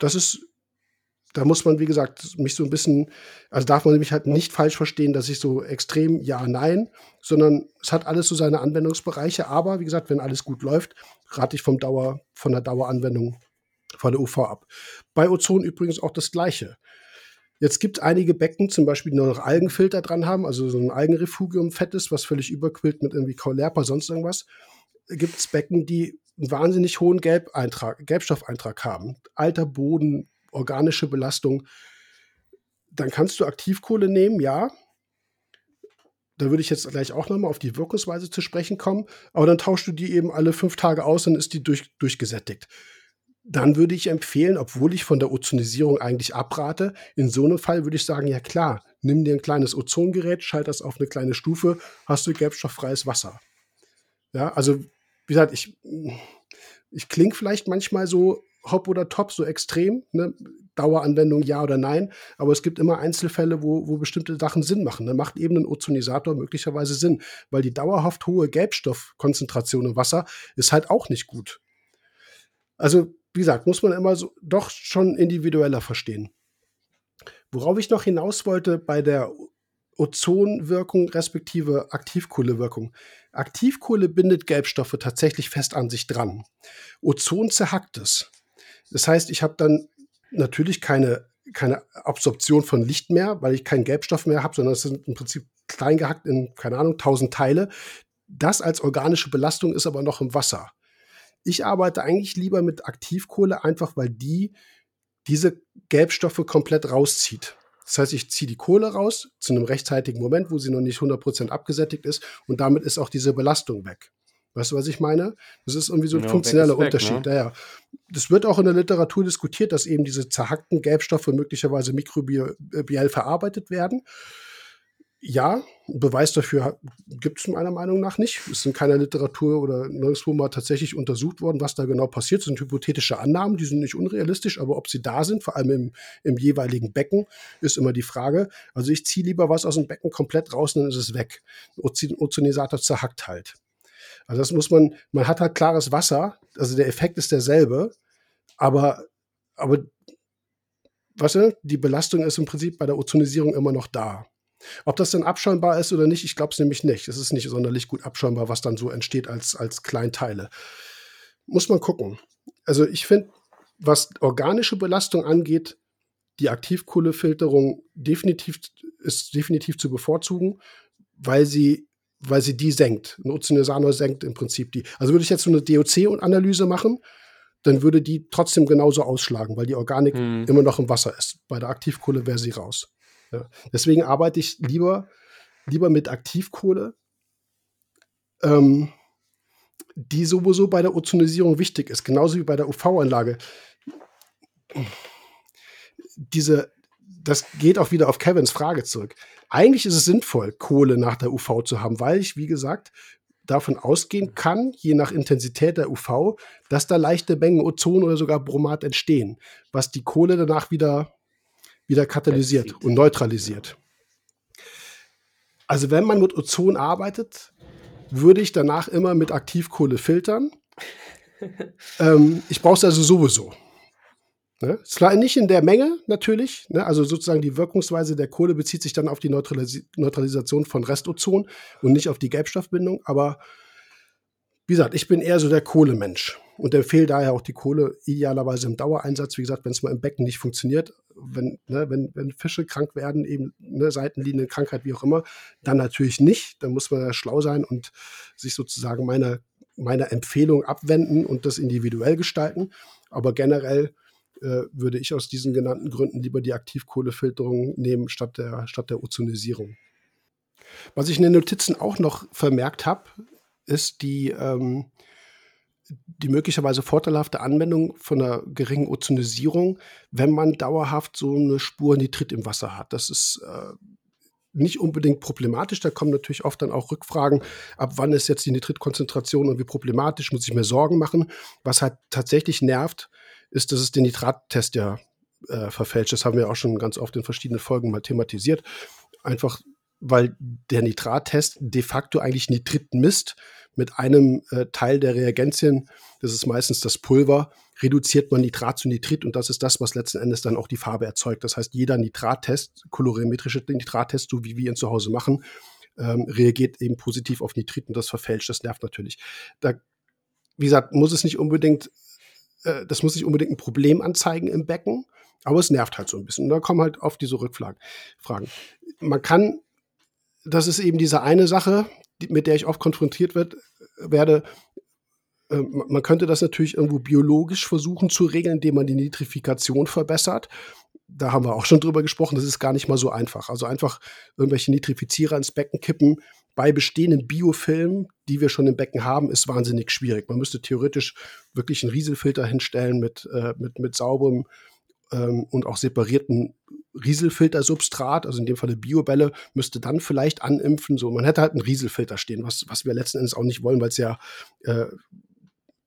Das ist da muss man, wie gesagt, mich so ein bisschen, also darf man mich halt nicht falsch verstehen, dass ich so extrem ja, nein, sondern es hat alles so seine Anwendungsbereiche. Aber wie gesagt, wenn alles gut läuft, rate ich vom Dauer, von der Daueranwendung von der UV ab. Bei Ozon übrigens auch das Gleiche. Jetzt gibt es einige Becken, zum Beispiel, die noch Algenfilter dran haben, also so ein Algenrefugium fettes, was völlig überquillt mit irgendwie Kaulerpa, sonst irgendwas. Gibt es Becken, die einen wahnsinnig hohen Gelbeintrag, Gelbstoffeintrag haben. Alter Boden, organische Belastung, dann kannst du Aktivkohle nehmen, ja. Da würde ich jetzt gleich auch nochmal auf die Wirkungsweise zu sprechen kommen. Aber dann tauschst du die eben alle fünf Tage aus, dann ist die durch, durchgesättigt. Dann würde ich empfehlen, obwohl ich von der Ozonisierung eigentlich abrate, in so einem Fall würde ich sagen, ja klar, nimm dir ein kleines Ozongerät, schalt das auf eine kleine Stufe, hast du gelbstofffreies Wasser. Ja, also wie gesagt, ich, ich klinge vielleicht manchmal so hopp oder top, so extrem. Ne? Daueranwendung ja oder nein. Aber es gibt immer Einzelfälle, wo, wo bestimmte Sachen Sinn machen. Da macht eben ein Ozonisator möglicherweise Sinn, weil die dauerhaft hohe Gelbstoffkonzentration im Wasser ist halt auch nicht gut. Also, wie gesagt, muss man immer so doch schon individueller verstehen. Worauf ich noch hinaus wollte bei der Ozonwirkung respektive Aktivkohlewirkung. Aktivkohle bindet Gelbstoffe tatsächlich fest an sich dran. Ozon zerhackt es. Das heißt, ich habe dann natürlich keine, keine Absorption von Licht mehr, weil ich keinen Gelbstoff mehr habe, sondern es sind im Prinzip klein gehackt in, keine Ahnung, tausend Teile. Das als organische Belastung ist aber noch im Wasser. Ich arbeite eigentlich lieber mit Aktivkohle, einfach weil die diese Gelbstoffe komplett rauszieht. Das heißt, ich ziehe die Kohle raus zu einem rechtzeitigen Moment, wo sie noch nicht 100% abgesättigt ist und damit ist auch diese Belastung weg. Weißt du, was ich meine? Das ist irgendwie so ein ja, funktioneller weg, Unterschied. Ne? Ja, ja. Das wird auch in der Literatur diskutiert, dass eben diese zerhackten Gelbstoffe möglicherweise mikrobiell verarbeitet werden. Ja, Beweis dafür gibt es meiner Meinung nach nicht. Es ist in keiner Literatur oder nirgendwo mal tatsächlich untersucht worden, was da genau passiert. Das sind hypothetische Annahmen, die sind nicht unrealistisch, aber ob sie da sind, vor allem im, im jeweiligen Becken, ist immer die Frage. Also ich ziehe lieber was aus dem Becken komplett raus, dann ist es weg. Ozonisator zerhackt halt. Also das muss man, man hat halt klares Wasser, also der Effekt ist derselbe, aber, aber weißt du, die Belastung ist im Prinzip bei der Ozonisierung immer noch da. Ob das dann abschäumbar ist oder nicht, ich glaube es nämlich nicht. Es ist nicht sonderlich gut abschäumbar, was dann so entsteht als, als Kleinteile. Muss man gucken. Also ich finde, was organische Belastung angeht, die Aktivkohlefilterung definitiv, ist definitiv zu bevorzugen, weil sie weil sie die senkt. Ein senkt im Prinzip die. Also würde ich jetzt so eine DOC-Analyse machen, dann würde die trotzdem genauso ausschlagen, weil die Organik hm. immer noch im Wasser ist. Bei der Aktivkohle wäre sie raus. Ja. Deswegen arbeite ich lieber, lieber mit Aktivkohle, ähm, die sowieso bei der Ozonisierung wichtig ist, genauso wie bei der UV-Anlage. Diese, das geht auch wieder auf Kevins Frage zurück. Eigentlich ist es sinnvoll, Kohle nach der UV zu haben, weil ich, wie gesagt, davon ausgehen kann, je nach Intensität der UV, dass da leichte Mengen Ozon oder sogar Bromat entstehen, was die Kohle danach wieder, wieder katalysiert und neutralisiert. Also wenn man mit Ozon arbeitet, würde ich danach immer mit Aktivkohle filtern. ähm, ich brauche es also sowieso. Ne? Zwar nicht in der Menge natürlich, ne? also sozusagen die Wirkungsweise der Kohle bezieht sich dann auf die Neutralis Neutralisation von Restozon und nicht auf die Gelbstoffbindung, aber wie gesagt, ich bin eher so der Kohlemensch und empfehle daher auch die Kohle idealerweise im Dauereinsatz. Wie gesagt, wenn es mal im Becken nicht funktioniert, wenn, ne, wenn, wenn Fische krank werden, eben eine Seitenlinienkrankheit, wie auch immer, dann natürlich nicht. Dann muss man ja schlau sein und sich sozusagen meiner, meiner Empfehlung abwenden und das individuell gestalten. Aber generell äh, würde ich aus diesen genannten Gründen lieber die Aktivkohlefilterung nehmen statt der, statt der Ozonisierung. Was ich in den Notizen auch noch vermerkt habe, ist die, ähm, die möglicherweise vorteilhafte Anwendung von einer geringen Ozonisierung, wenn man dauerhaft so eine Spur Nitrit im Wasser hat. Das ist äh, nicht unbedingt problematisch. Da kommen natürlich oft dann auch Rückfragen, ab wann ist jetzt die Nitritkonzentration irgendwie problematisch, muss ich mir Sorgen machen. Was halt tatsächlich nervt, ist, dass es den Nitrattest ja äh, verfälscht. Das haben wir auch schon ganz oft in verschiedenen Folgen mal thematisiert. einfach weil der Nitrattest de facto eigentlich Nitrit misst. Mit einem äh, Teil der Reagenzien, das ist meistens das Pulver, reduziert man Nitrat zu Nitrit und das ist das, was letzten Endes dann auch die Farbe erzeugt. Das heißt, jeder Nitrattest, kolorimetrische Nitrattest, so wie wir ihn zu Hause machen, ähm, reagiert eben positiv auf Nitrit und das verfälscht. Das nervt natürlich. Da, wie gesagt, muss es nicht unbedingt, äh, das muss nicht unbedingt ein Problem anzeigen im Becken, aber es nervt halt so ein bisschen. Und da kommen halt oft diese Rückfragen. Fragen. Man kann das ist eben diese eine Sache, die, mit der ich oft konfrontiert wird, werde. Äh, man könnte das natürlich irgendwo biologisch versuchen zu regeln, indem man die Nitrifikation verbessert. Da haben wir auch schon drüber gesprochen, das ist gar nicht mal so einfach. Also einfach irgendwelche Nitrifizierer ins Becken kippen bei bestehenden Biofilmen, die wir schon im Becken haben, ist wahnsinnig schwierig. Man müsste theoretisch wirklich einen Rieselfilter hinstellen mit, äh, mit, mit sauberem ähm, und auch separierten Rieselfiltersubstrat, also in dem Falle Biobälle, müsste dann vielleicht animpfen. So, man hätte halt einen Rieselfilter stehen, was, was wir letzten Endes auch nicht wollen, weil es ja äh,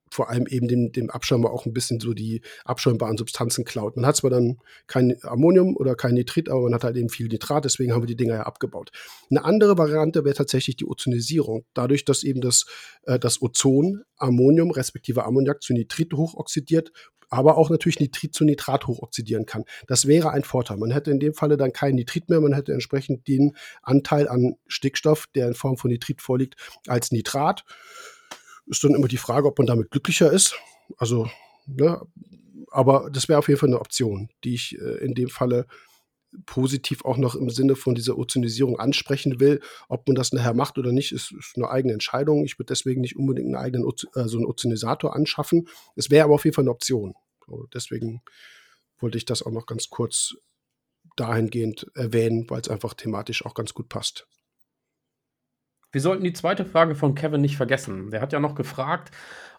vor allem eben dem, dem Abschäumer auch ein bisschen so die abschäumbaren Substanzen klaut. Man hat zwar dann kein Ammonium oder kein Nitrit, aber man hat halt eben viel Nitrat, deswegen haben wir die Dinger ja abgebaut. Eine andere Variante wäre tatsächlich die Ozonisierung. Dadurch, dass eben das, äh, das Ozon Ammonium respektive Ammoniak zu Nitrit hochoxidiert, aber auch natürlich Nitrit zu Nitrat hochoxidieren kann. Das wäre ein Vorteil. Man hätte in dem Falle dann kein Nitrit mehr, man hätte entsprechend den Anteil an Stickstoff, der in Form von Nitrit vorliegt, als Nitrat. Ist dann immer die Frage, ob man damit glücklicher ist. Also, ne, aber das wäre auf jeden Fall eine Option, die ich äh, in dem Falle positiv auch noch im Sinne von dieser Ozonisierung ansprechen will. Ob man das nachher macht oder nicht, ist, ist eine eigene Entscheidung. Ich würde deswegen nicht unbedingt einen eigenen Oz äh, so einen Ozonisator anschaffen. Es wäre aber auf jeden Fall eine Option. So, deswegen wollte ich das auch noch ganz kurz dahingehend erwähnen, weil es einfach thematisch auch ganz gut passt. Wir sollten die zweite Frage von Kevin nicht vergessen. Der hat ja noch gefragt,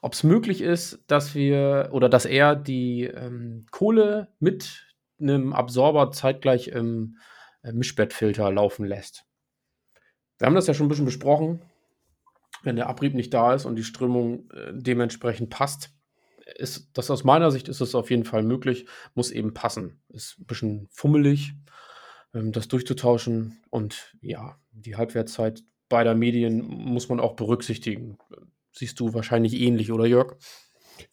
ob es möglich ist, dass wir oder dass er die ähm, Kohle mit einem Absorber zeitgleich im äh, Mischbettfilter laufen lässt. Wir haben das ja schon ein bisschen besprochen. Wenn der Abrieb nicht da ist und die Strömung äh, dementsprechend passt, ist das aus meiner Sicht ist es auf jeden Fall möglich, muss eben passen. Ist ein bisschen fummelig, ähm, das durchzutauschen und ja, die Halbwertszeit beider Medien muss man auch berücksichtigen. Siehst du wahrscheinlich ähnlich, oder Jörg?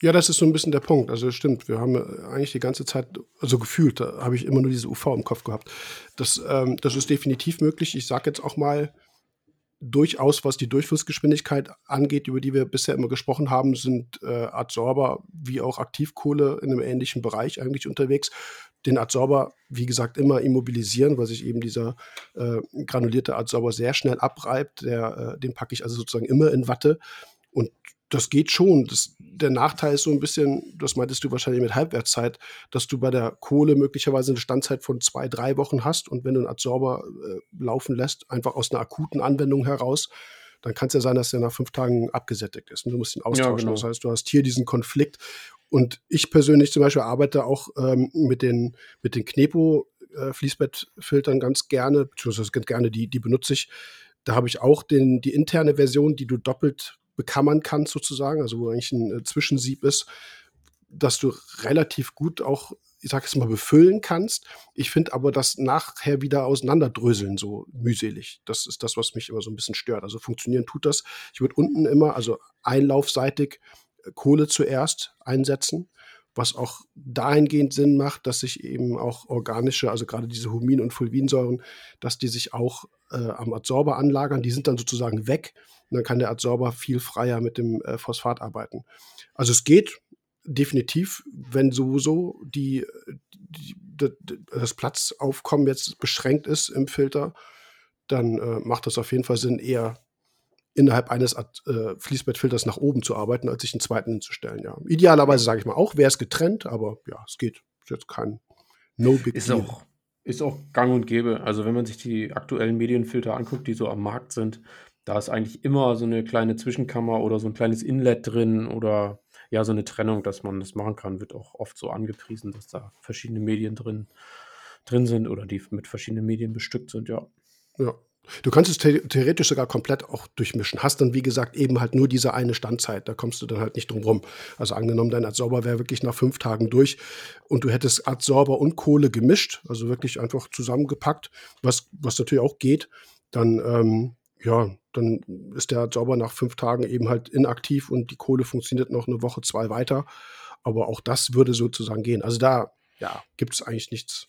Ja, das ist so ein bisschen der Punkt. Also stimmt, wir haben eigentlich die ganze Zeit, also gefühlt, da habe ich immer nur diese UV im Kopf gehabt. Das, ähm, das ist definitiv möglich. Ich sage jetzt auch mal, durchaus, was die Durchflussgeschwindigkeit angeht, über die wir bisher immer gesprochen haben, sind äh, Adsorber wie auch Aktivkohle in einem ähnlichen Bereich eigentlich unterwegs. Den Adsorber, wie gesagt, immer immobilisieren, weil sich eben dieser äh, granulierte Adsorber sehr schnell abreibt. Der, äh, den packe ich also sozusagen immer in Watte. Und das geht schon. Das, der Nachteil ist so ein bisschen, das meintest du wahrscheinlich mit Halbwertszeit, dass du bei der Kohle möglicherweise eine Standzeit von zwei, drei Wochen hast und wenn du einen Adsorber äh, laufen lässt, einfach aus einer akuten Anwendung heraus, dann kann es ja sein, dass der nach fünf Tagen abgesättigt ist und du musst ihn austauschen. Ja, genau. Das heißt, du hast hier diesen Konflikt. Und ich persönlich zum Beispiel arbeite auch ähm, mit den, mit den Knepo äh, Fließbettfiltern ganz gerne, beziehungsweise ganz gerne, die, die benutze ich. Da habe ich auch den, die interne Version, die du doppelt bekammern kannst, sozusagen, also wo eigentlich ein äh, Zwischensieb ist, dass du relativ gut auch, ich sag jetzt mal, befüllen kannst. Ich finde aber das nachher wieder auseinanderdröseln so mühselig. Das ist das, was mich immer so ein bisschen stört. Also funktionieren tut das. Ich würde unten immer, also einlaufseitig, äh, Kohle zuerst einsetzen was auch dahingehend Sinn macht, dass sich eben auch organische, also gerade diese Humin- und Fulvinsäuren, dass die sich auch äh, am Adsorber anlagern. Die sind dann sozusagen weg und dann kann der Adsorber viel freier mit dem äh, Phosphat arbeiten. Also es geht definitiv, wenn sowieso die, die, die, das Platzaufkommen jetzt beschränkt ist im Filter, dann äh, macht das auf jeden Fall Sinn, eher innerhalb eines äh, Fließbettfilters nach oben zu arbeiten, als sich einen zweiten hinzustellen. Ja. Idealerweise sage ich mal auch, wäre es getrennt, aber ja, es geht. Ist jetzt kein No Big ist Deal. Auch, ist auch gang und gäbe. Also wenn man sich die aktuellen Medienfilter anguckt, die so am Markt sind, da ist eigentlich immer so eine kleine Zwischenkammer oder so ein kleines Inlet drin oder ja, so eine Trennung, dass man das machen kann, wird auch oft so angepriesen, dass da verschiedene Medien drin, drin sind oder die mit verschiedenen Medien bestückt sind, ja. Ja, Du kannst es theoretisch sogar komplett auch durchmischen. Hast dann, wie gesagt, eben halt nur diese eine Standzeit. Da kommst du dann halt nicht drum rum. Also angenommen, dein Adsorber wäre wirklich nach fünf Tagen durch und du hättest Adsorber und Kohle gemischt, also wirklich einfach zusammengepackt, was, was natürlich auch geht, dann, ähm, ja, dann ist der Adsorber nach fünf Tagen eben halt inaktiv und die Kohle funktioniert noch eine Woche, zwei weiter. Aber auch das würde sozusagen gehen. Also da ja, gibt es eigentlich nichts,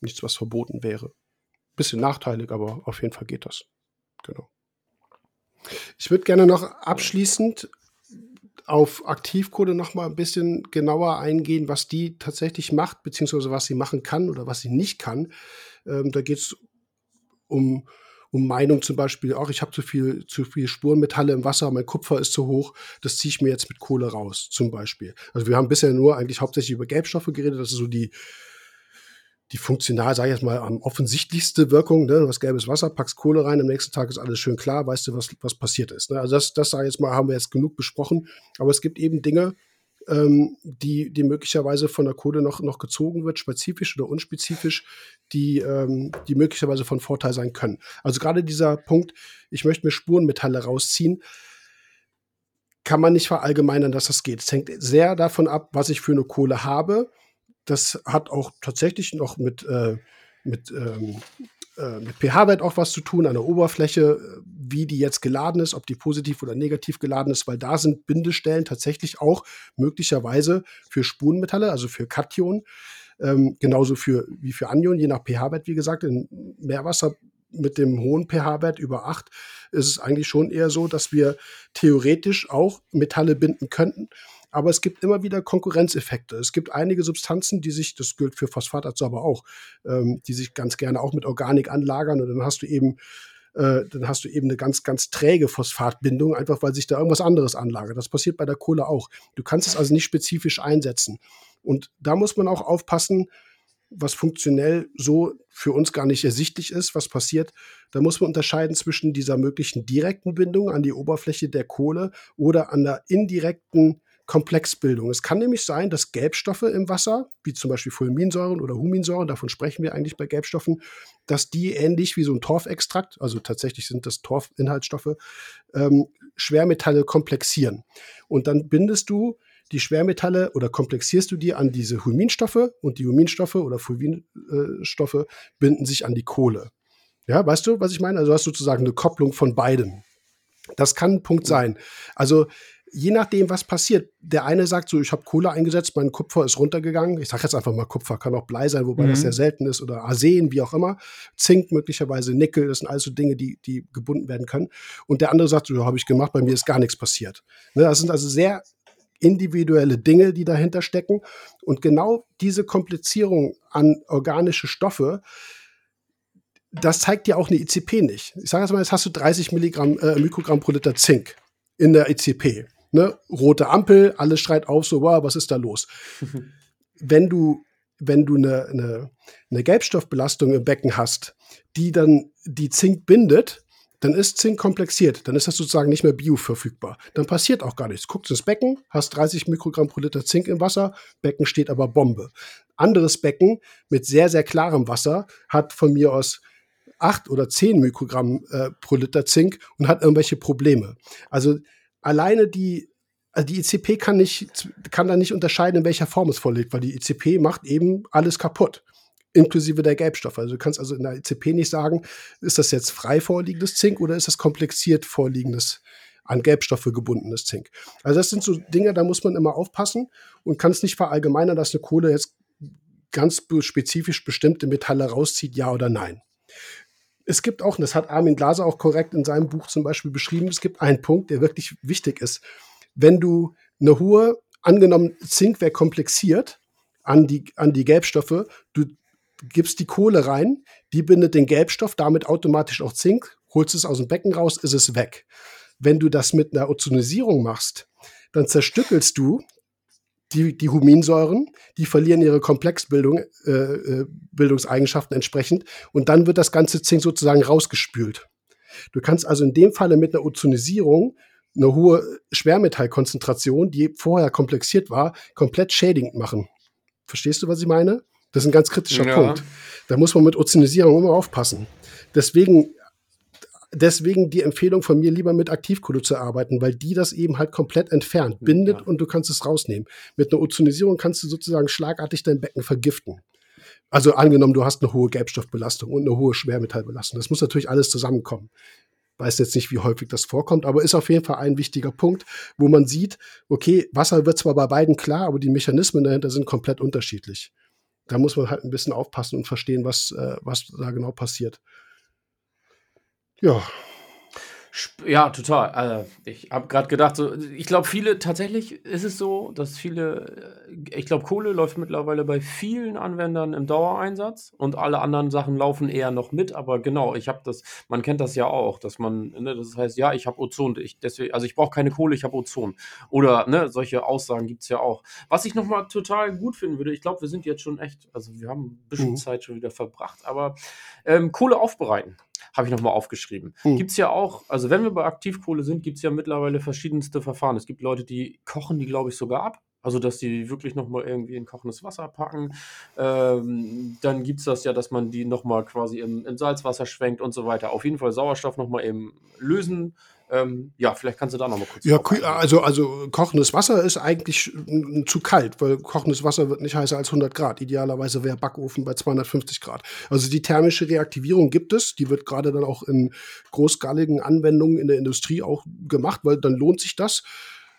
nichts, was verboten wäre. Bisschen nachteilig, aber auf jeden Fall geht das. Genau. Ich würde gerne noch abschließend auf Aktivkohle noch mal ein bisschen genauer eingehen, was die tatsächlich macht, beziehungsweise was sie machen kann oder was sie nicht kann. Ähm, da geht es um, um Meinung zum Beispiel, auch ich habe zu viel, zu viel Spurenmetalle im Wasser, mein Kupfer ist zu hoch, das ziehe ich mir jetzt mit Kohle raus, zum Beispiel. Also wir haben bisher nur eigentlich hauptsächlich über Gelbstoffe geredet, das ist so die, die funktional, sage ich jetzt mal, am offensichtlichste Wirkung. Ne? Du hast gelbes Wasser, packst Kohle rein, am nächsten Tag ist alles schön klar, weißt du, was, was passiert ist. Ne? Also das, das sage ich jetzt mal, haben wir jetzt genug besprochen. Aber es gibt eben Dinge, ähm, die, die möglicherweise von der Kohle noch, noch gezogen wird, spezifisch oder unspezifisch, die, ähm, die möglicherweise von Vorteil sein können. Also gerade dieser Punkt, ich möchte mir Spurenmetalle rausziehen, kann man nicht verallgemeinern, dass das geht. Es hängt sehr davon ab, was ich für eine Kohle habe das hat auch tatsächlich noch mit, äh, mit, ähm, äh, mit pH-Wert auch was zu tun, an der Oberfläche, wie die jetzt geladen ist, ob die positiv oder negativ geladen ist, weil da sind Bindestellen tatsächlich auch möglicherweise für Spurenmetalle, also für Kation, ähm, genauso für, wie für Anion, je nach pH-Wert, wie gesagt, in Meerwasser mit dem hohen pH-Wert über 8 ist es eigentlich schon eher so, dass wir theoretisch auch Metalle binden könnten aber es gibt immer wieder Konkurrenzeffekte. Es gibt einige Substanzen, die sich, das gilt für Phosphatabsorber auch, ähm, die sich ganz gerne auch mit Organik anlagern und dann hast du eben äh, dann hast du eben eine ganz, ganz träge Phosphatbindung, einfach weil sich da irgendwas anderes anlagert. Das passiert bei der Kohle auch. Du kannst es also nicht spezifisch einsetzen. Und da muss man auch aufpassen, was funktionell so für uns gar nicht ersichtlich ist, was passiert. Da muss man unterscheiden zwischen dieser möglichen direkten Bindung an die Oberfläche der Kohle oder an der indirekten Komplexbildung. Es kann nämlich sein, dass Gelbstoffe im Wasser, wie zum Beispiel Fulminsäuren oder Huminsäuren, davon sprechen wir eigentlich bei Gelbstoffen, dass die ähnlich wie so ein Torfextrakt, also tatsächlich sind das Torfinhaltsstoffe, ähm, Schwermetalle komplexieren. Und dann bindest du die Schwermetalle oder komplexierst du die an diese Huminstoffe und die Huminstoffe oder Fulvinstoffe binden sich an die Kohle. Ja, weißt du, was ich meine? Also du hast sozusagen eine Kopplung von beiden. Das kann ein Punkt sein. Also je nachdem, was passiert. Der eine sagt so, ich habe Kohle eingesetzt, mein Kupfer ist runtergegangen. Ich sage jetzt einfach mal Kupfer, kann auch Blei sein, wobei mhm. das sehr selten ist, oder Arsen, wie auch immer. Zink möglicherweise, Nickel, das sind alles so Dinge, die, die gebunden werden können. Und der andere sagt so, ja, habe ich gemacht, bei mir ist gar nichts passiert. Ne, das sind also sehr individuelle Dinge, die dahinter stecken. Und genau diese Komplizierung an organische Stoffe, das zeigt dir auch eine ICP nicht. Ich sage jetzt mal, jetzt hast du 30 Milligramm, äh, Mikrogramm pro Liter Zink in der ICP ne, rote Ampel, alles schreit auf, so, wow, was ist da los? wenn du, wenn du eine, eine, eine Gelbstoffbelastung im Becken hast, die dann die Zink bindet, dann ist Zink komplexiert. Dann ist das sozusagen nicht mehr bioverfügbar. Dann passiert auch gar nichts. Guckst ins Becken, hast 30 Mikrogramm pro Liter Zink im Wasser, Becken steht aber Bombe. Anderes Becken mit sehr, sehr klarem Wasser hat von mir aus 8 oder 10 Mikrogramm äh, pro Liter Zink und hat irgendwelche Probleme. Also alleine die, also die ICP kann nicht, kann da nicht unterscheiden, in welcher Form es vorliegt, weil die ICP macht eben alles kaputt. Inklusive der Gelbstoffe. Also du kannst also in der ICP nicht sagen, ist das jetzt frei vorliegendes Zink oder ist das komplexiert vorliegendes, an Gelbstoffe gebundenes Zink. Also das sind so Dinge, da muss man immer aufpassen und kann es nicht verallgemeinern, dass eine Kohle jetzt ganz spezifisch bestimmte Metalle rauszieht, ja oder nein es gibt auch, und das hat Armin Glaser auch korrekt in seinem Buch zum Beispiel beschrieben, es gibt einen Punkt, der wirklich wichtig ist. Wenn du eine hohe, angenommen Zink wäre komplexiert an die, an die Gelbstoffe, du gibst die Kohle rein, die bindet den Gelbstoff, damit automatisch auch Zink, holst es aus dem Becken raus, ist es weg. Wenn du das mit einer Ozonisierung machst, dann zerstückelst du die, die Huminsäuren, die verlieren ihre Komplexbildung, äh, äh, Bildungseigenschaften entsprechend und dann wird das ganze Zink sozusagen rausgespült. Du kannst also in dem Falle mit einer Ozonisierung eine hohe Schwermetallkonzentration, die vorher komplexiert war, komplett schädigend machen. Verstehst du, was ich meine? Das ist ein ganz kritischer ja. Punkt. Da muss man mit Ozonisierung immer aufpassen. Deswegen deswegen die Empfehlung von mir, lieber mit Aktivkohle zu arbeiten, weil die das eben halt komplett entfernt, bindet ja. und du kannst es rausnehmen. Mit einer Ozonisierung kannst du sozusagen schlagartig dein Becken vergiften. Also angenommen, du hast eine hohe Gelbstoffbelastung und eine hohe Schwermetallbelastung. Das muss natürlich alles zusammenkommen. Weiß jetzt nicht, wie häufig das vorkommt, aber ist auf jeden Fall ein wichtiger Punkt, wo man sieht, okay, Wasser wird zwar bei beiden klar, aber die Mechanismen dahinter sind komplett unterschiedlich. Da muss man halt ein bisschen aufpassen und verstehen, was, äh, was da genau passiert. Ja, ja, total. Also, ich habe gerade gedacht, so, ich glaube, viele, tatsächlich ist es so, dass viele, äh, ich glaube, Kohle läuft mittlerweile bei vielen Anwendern im Dauereinsatz und alle anderen Sachen laufen eher noch mit. Aber genau, ich habe das, man kennt das ja auch, dass man, ne, das heißt, ja, ich habe Ozon, ich, deswegen, also ich brauche keine Kohle, ich habe Ozon. Oder ne, solche Aussagen gibt es ja auch. Was ich nochmal total gut finden würde, ich glaube, wir sind jetzt schon echt, also wir haben ein bisschen mhm. Zeit schon wieder verbracht, aber ähm, Kohle aufbereiten habe ich nochmal aufgeschrieben. Hm. Gibt es ja auch, also wenn wir bei Aktivkohle sind, gibt es ja mittlerweile verschiedenste Verfahren. Es gibt Leute, die kochen die, glaube ich, sogar ab. Also, dass die wirklich nochmal irgendwie in kochendes Wasser packen. Ähm, dann gibt es das ja, dass man die nochmal quasi im, im Salzwasser schwenkt und so weiter. Auf jeden Fall Sauerstoff nochmal eben lösen ähm, ja, vielleicht kannst du da noch mal kurz. Ja, also, also kochendes Wasser ist eigentlich zu kalt, weil kochendes Wasser wird nicht heißer als 100 Grad. Idealerweise wäre Backofen bei 250 Grad. Also die thermische Reaktivierung gibt es. Die wird gerade dann auch in großskaligen Anwendungen in der Industrie auch gemacht, weil dann lohnt sich das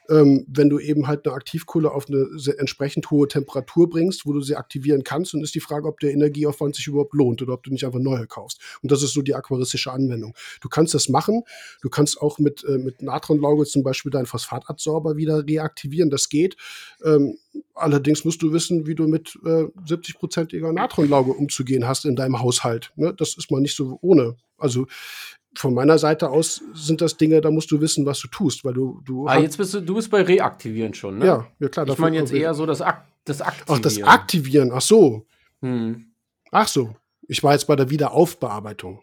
ähm, wenn du eben halt eine Aktivkohle auf eine entsprechend hohe Temperatur bringst, wo du sie aktivieren kannst, dann ist die Frage, ob der Energieaufwand sich überhaupt lohnt oder ob du nicht einfach neue kaufst. Und das ist so die aquaristische Anwendung. Du kannst das machen. Du kannst auch mit, äh, mit Natronlauge zum Beispiel deinen Phosphatabsorber wieder reaktivieren. Das geht. Ähm, allerdings musst du wissen, wie du mit äh, 70-prozentiger Natronlauge umzugehen hast in deinem Haushalt. Ne? Das ist mal nicht so ohne. Also von meiner Seite aus sind das Dinge, da musst du wissen, was du tust, weil du. du ah, jetzt bist du, du bist bei Reaktivieren schon, ne? Ja, ja klar. Ich meine jetzt eher so das, Ak das Aktivieren. Ach, das Aktivieren, ach so. Hm. Ach so. Ich war jetzt bei der Wiederaufbearbeitung.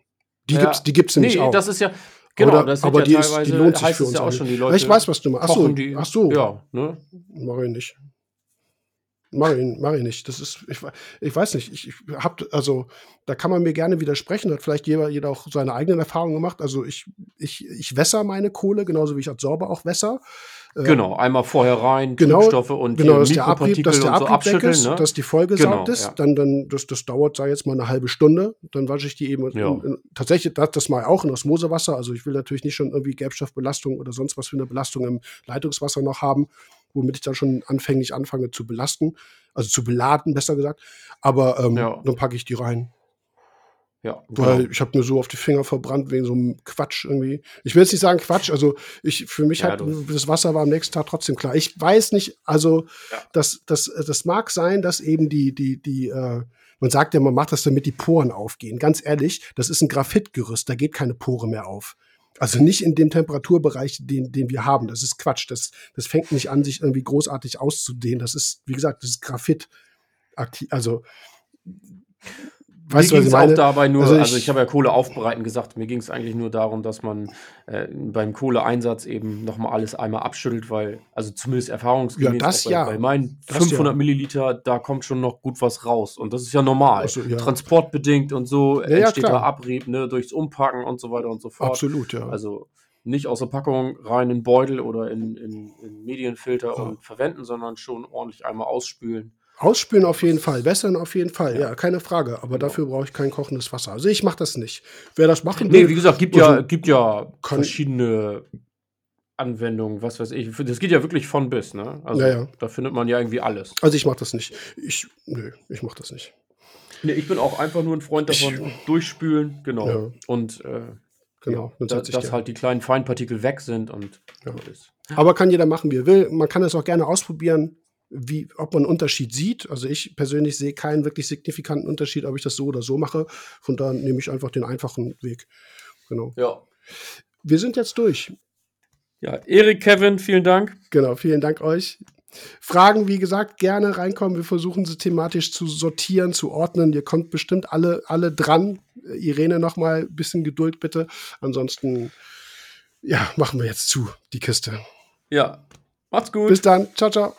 Die ja. gibt's, die gibt's nämlich nee, auch. das ist ja, genau, Oder, das aber ja die, ist, die lohnt sich für uns ja auch schon, die Leute. Ich weiß, was du machst. Ach so, ach so. Ja, ne? Mach ich nicht. Mach ich, mach ich nicht. Das ist, ich, ich weiß nicht. Ich, ich habe, also, da kann man mir gerne widersprechen. Hat vielleicht jeder, jeder auch seine eigenen Erfahrungen gemacht. Also, ich, ich, ich wässer meine Kohle, genauso wie ich Adsorber auch wässer. Äh, genau, einmal vorher rein, genau, Trübstoffe und genau, dass der Abrieb, dass der so Abrieb weg ist, ne? dass die vollgesaugt genau, ist. Ja. Dann, dann, das, das dauert, sei jetzt mal eine halbe Stunde. Dann wasche ich die eben. Ja. In, in, tatsächlich, das, das mal auch in Osmosewasser. Also, ich will natürlich nicht schon irgendwie Gelbstoffbelastung oder sonst was für eine Belastung im Leitungswasser noch haben womit ich dann schon anfänglich anfange zu belasten, also zu beladen, besser gesagt. Aber ähm, ja. dann packe ich die rein. Ja, genau. Weil ich habe mir so auf die Finger verbrannt wegen so einem Quatsch irgendwie. Ich will jetzt nicht sagen Quatsch, also ich für mich ja, hat das Wasser war am nächsten Tag trotzdem klar. Ich weiß nicht, also ja. das, das, das mag sein, dass eben die, die, die, äh, man sagt ja, man macht das, damit die Poren aufgehen. Ganz ehrlich, das ist ein Graphitgerüst, da geht keine Pore mehr auf. Also nicht in dem Temperaturbereich, den, den wir haben. Das ist Quatsch. Das, das fängt nicht an, sich irgendwie großartig auszudehnen. Das ist, wie gesagt, das ist Graphit. Also Weißt mir ging es auch dabei nur, also ich, also ich habe ja Kohle aufbereiten gesagt, mir ging es eigentlich nur darum, dass man äh, beim Kohleeinsatz eben nochmal alles einmal abschüttelt, weil, also zumindest erfahrungsgemäß, ja, das bei, ja. bei meinen 500 ja. Milliliter, da kommt schon noch gut was raus und das ist ja normal. So, ja. Transportbedingt und so ja, entsteht da Abrieb, ne, durchs Umpacken und so weiter und so fort. Absolut, ja. Also nicht aus der Packung rein in Beutel oder in, in, in Medienfilter und verwenden, sondern schon ordentlich einmal ausspülen. Ausspülen auf jeden Fall, wässern auf jeden Fall, ja, ja keine Frage. Aber genau. dafür brauche ich kein kochendes Wasser. Also ich mache das nicht. Wer das machen will. Nee, wie gesagt, gibt ja, also gibt ja verschiedene Anwendungen, was weiß ich. Das geht ja wirklich von bis, ne? Also ja, ja. da findet man ja irgendwie alles. Also ich mache das nicht. Ich, nö, ich mache das nicht. Nee, ich bin auch einfach nur ein Freund davon, ich, durchspülen, genau. Ja. Und äh, genau, ja, da, dass halt die kleinen Feinpartikel weg sind und ja. ist. Aber kann jeder machen, wie er will. Man kann es auch gerne ausprobieren wie, ob man einen Unterschied sieht. Also ich persönlich sehe keinen wirklich signifikanten Unterschied, ob ich das so oder so mache. Von da nehme ich einfach den einfachen Weg. Genau. Ja. Wir sind jetzt durch. Ja, Erik, Kevin, vielen Dank. Genau, vielen Dank euch. Fragen, wie gesagt, gerne reinkommen. Wir versuchen sie thematisch zu sortieren, zu ordnen. Ihr kommt bestimmt alle, alle dran. Irene, noch mal ein bisschen Geduld bitte. Ansonsten, ja, machen wir jetzt zu, die Kiste. Ja, macht's gut. Bis dann. Ciao, ciao.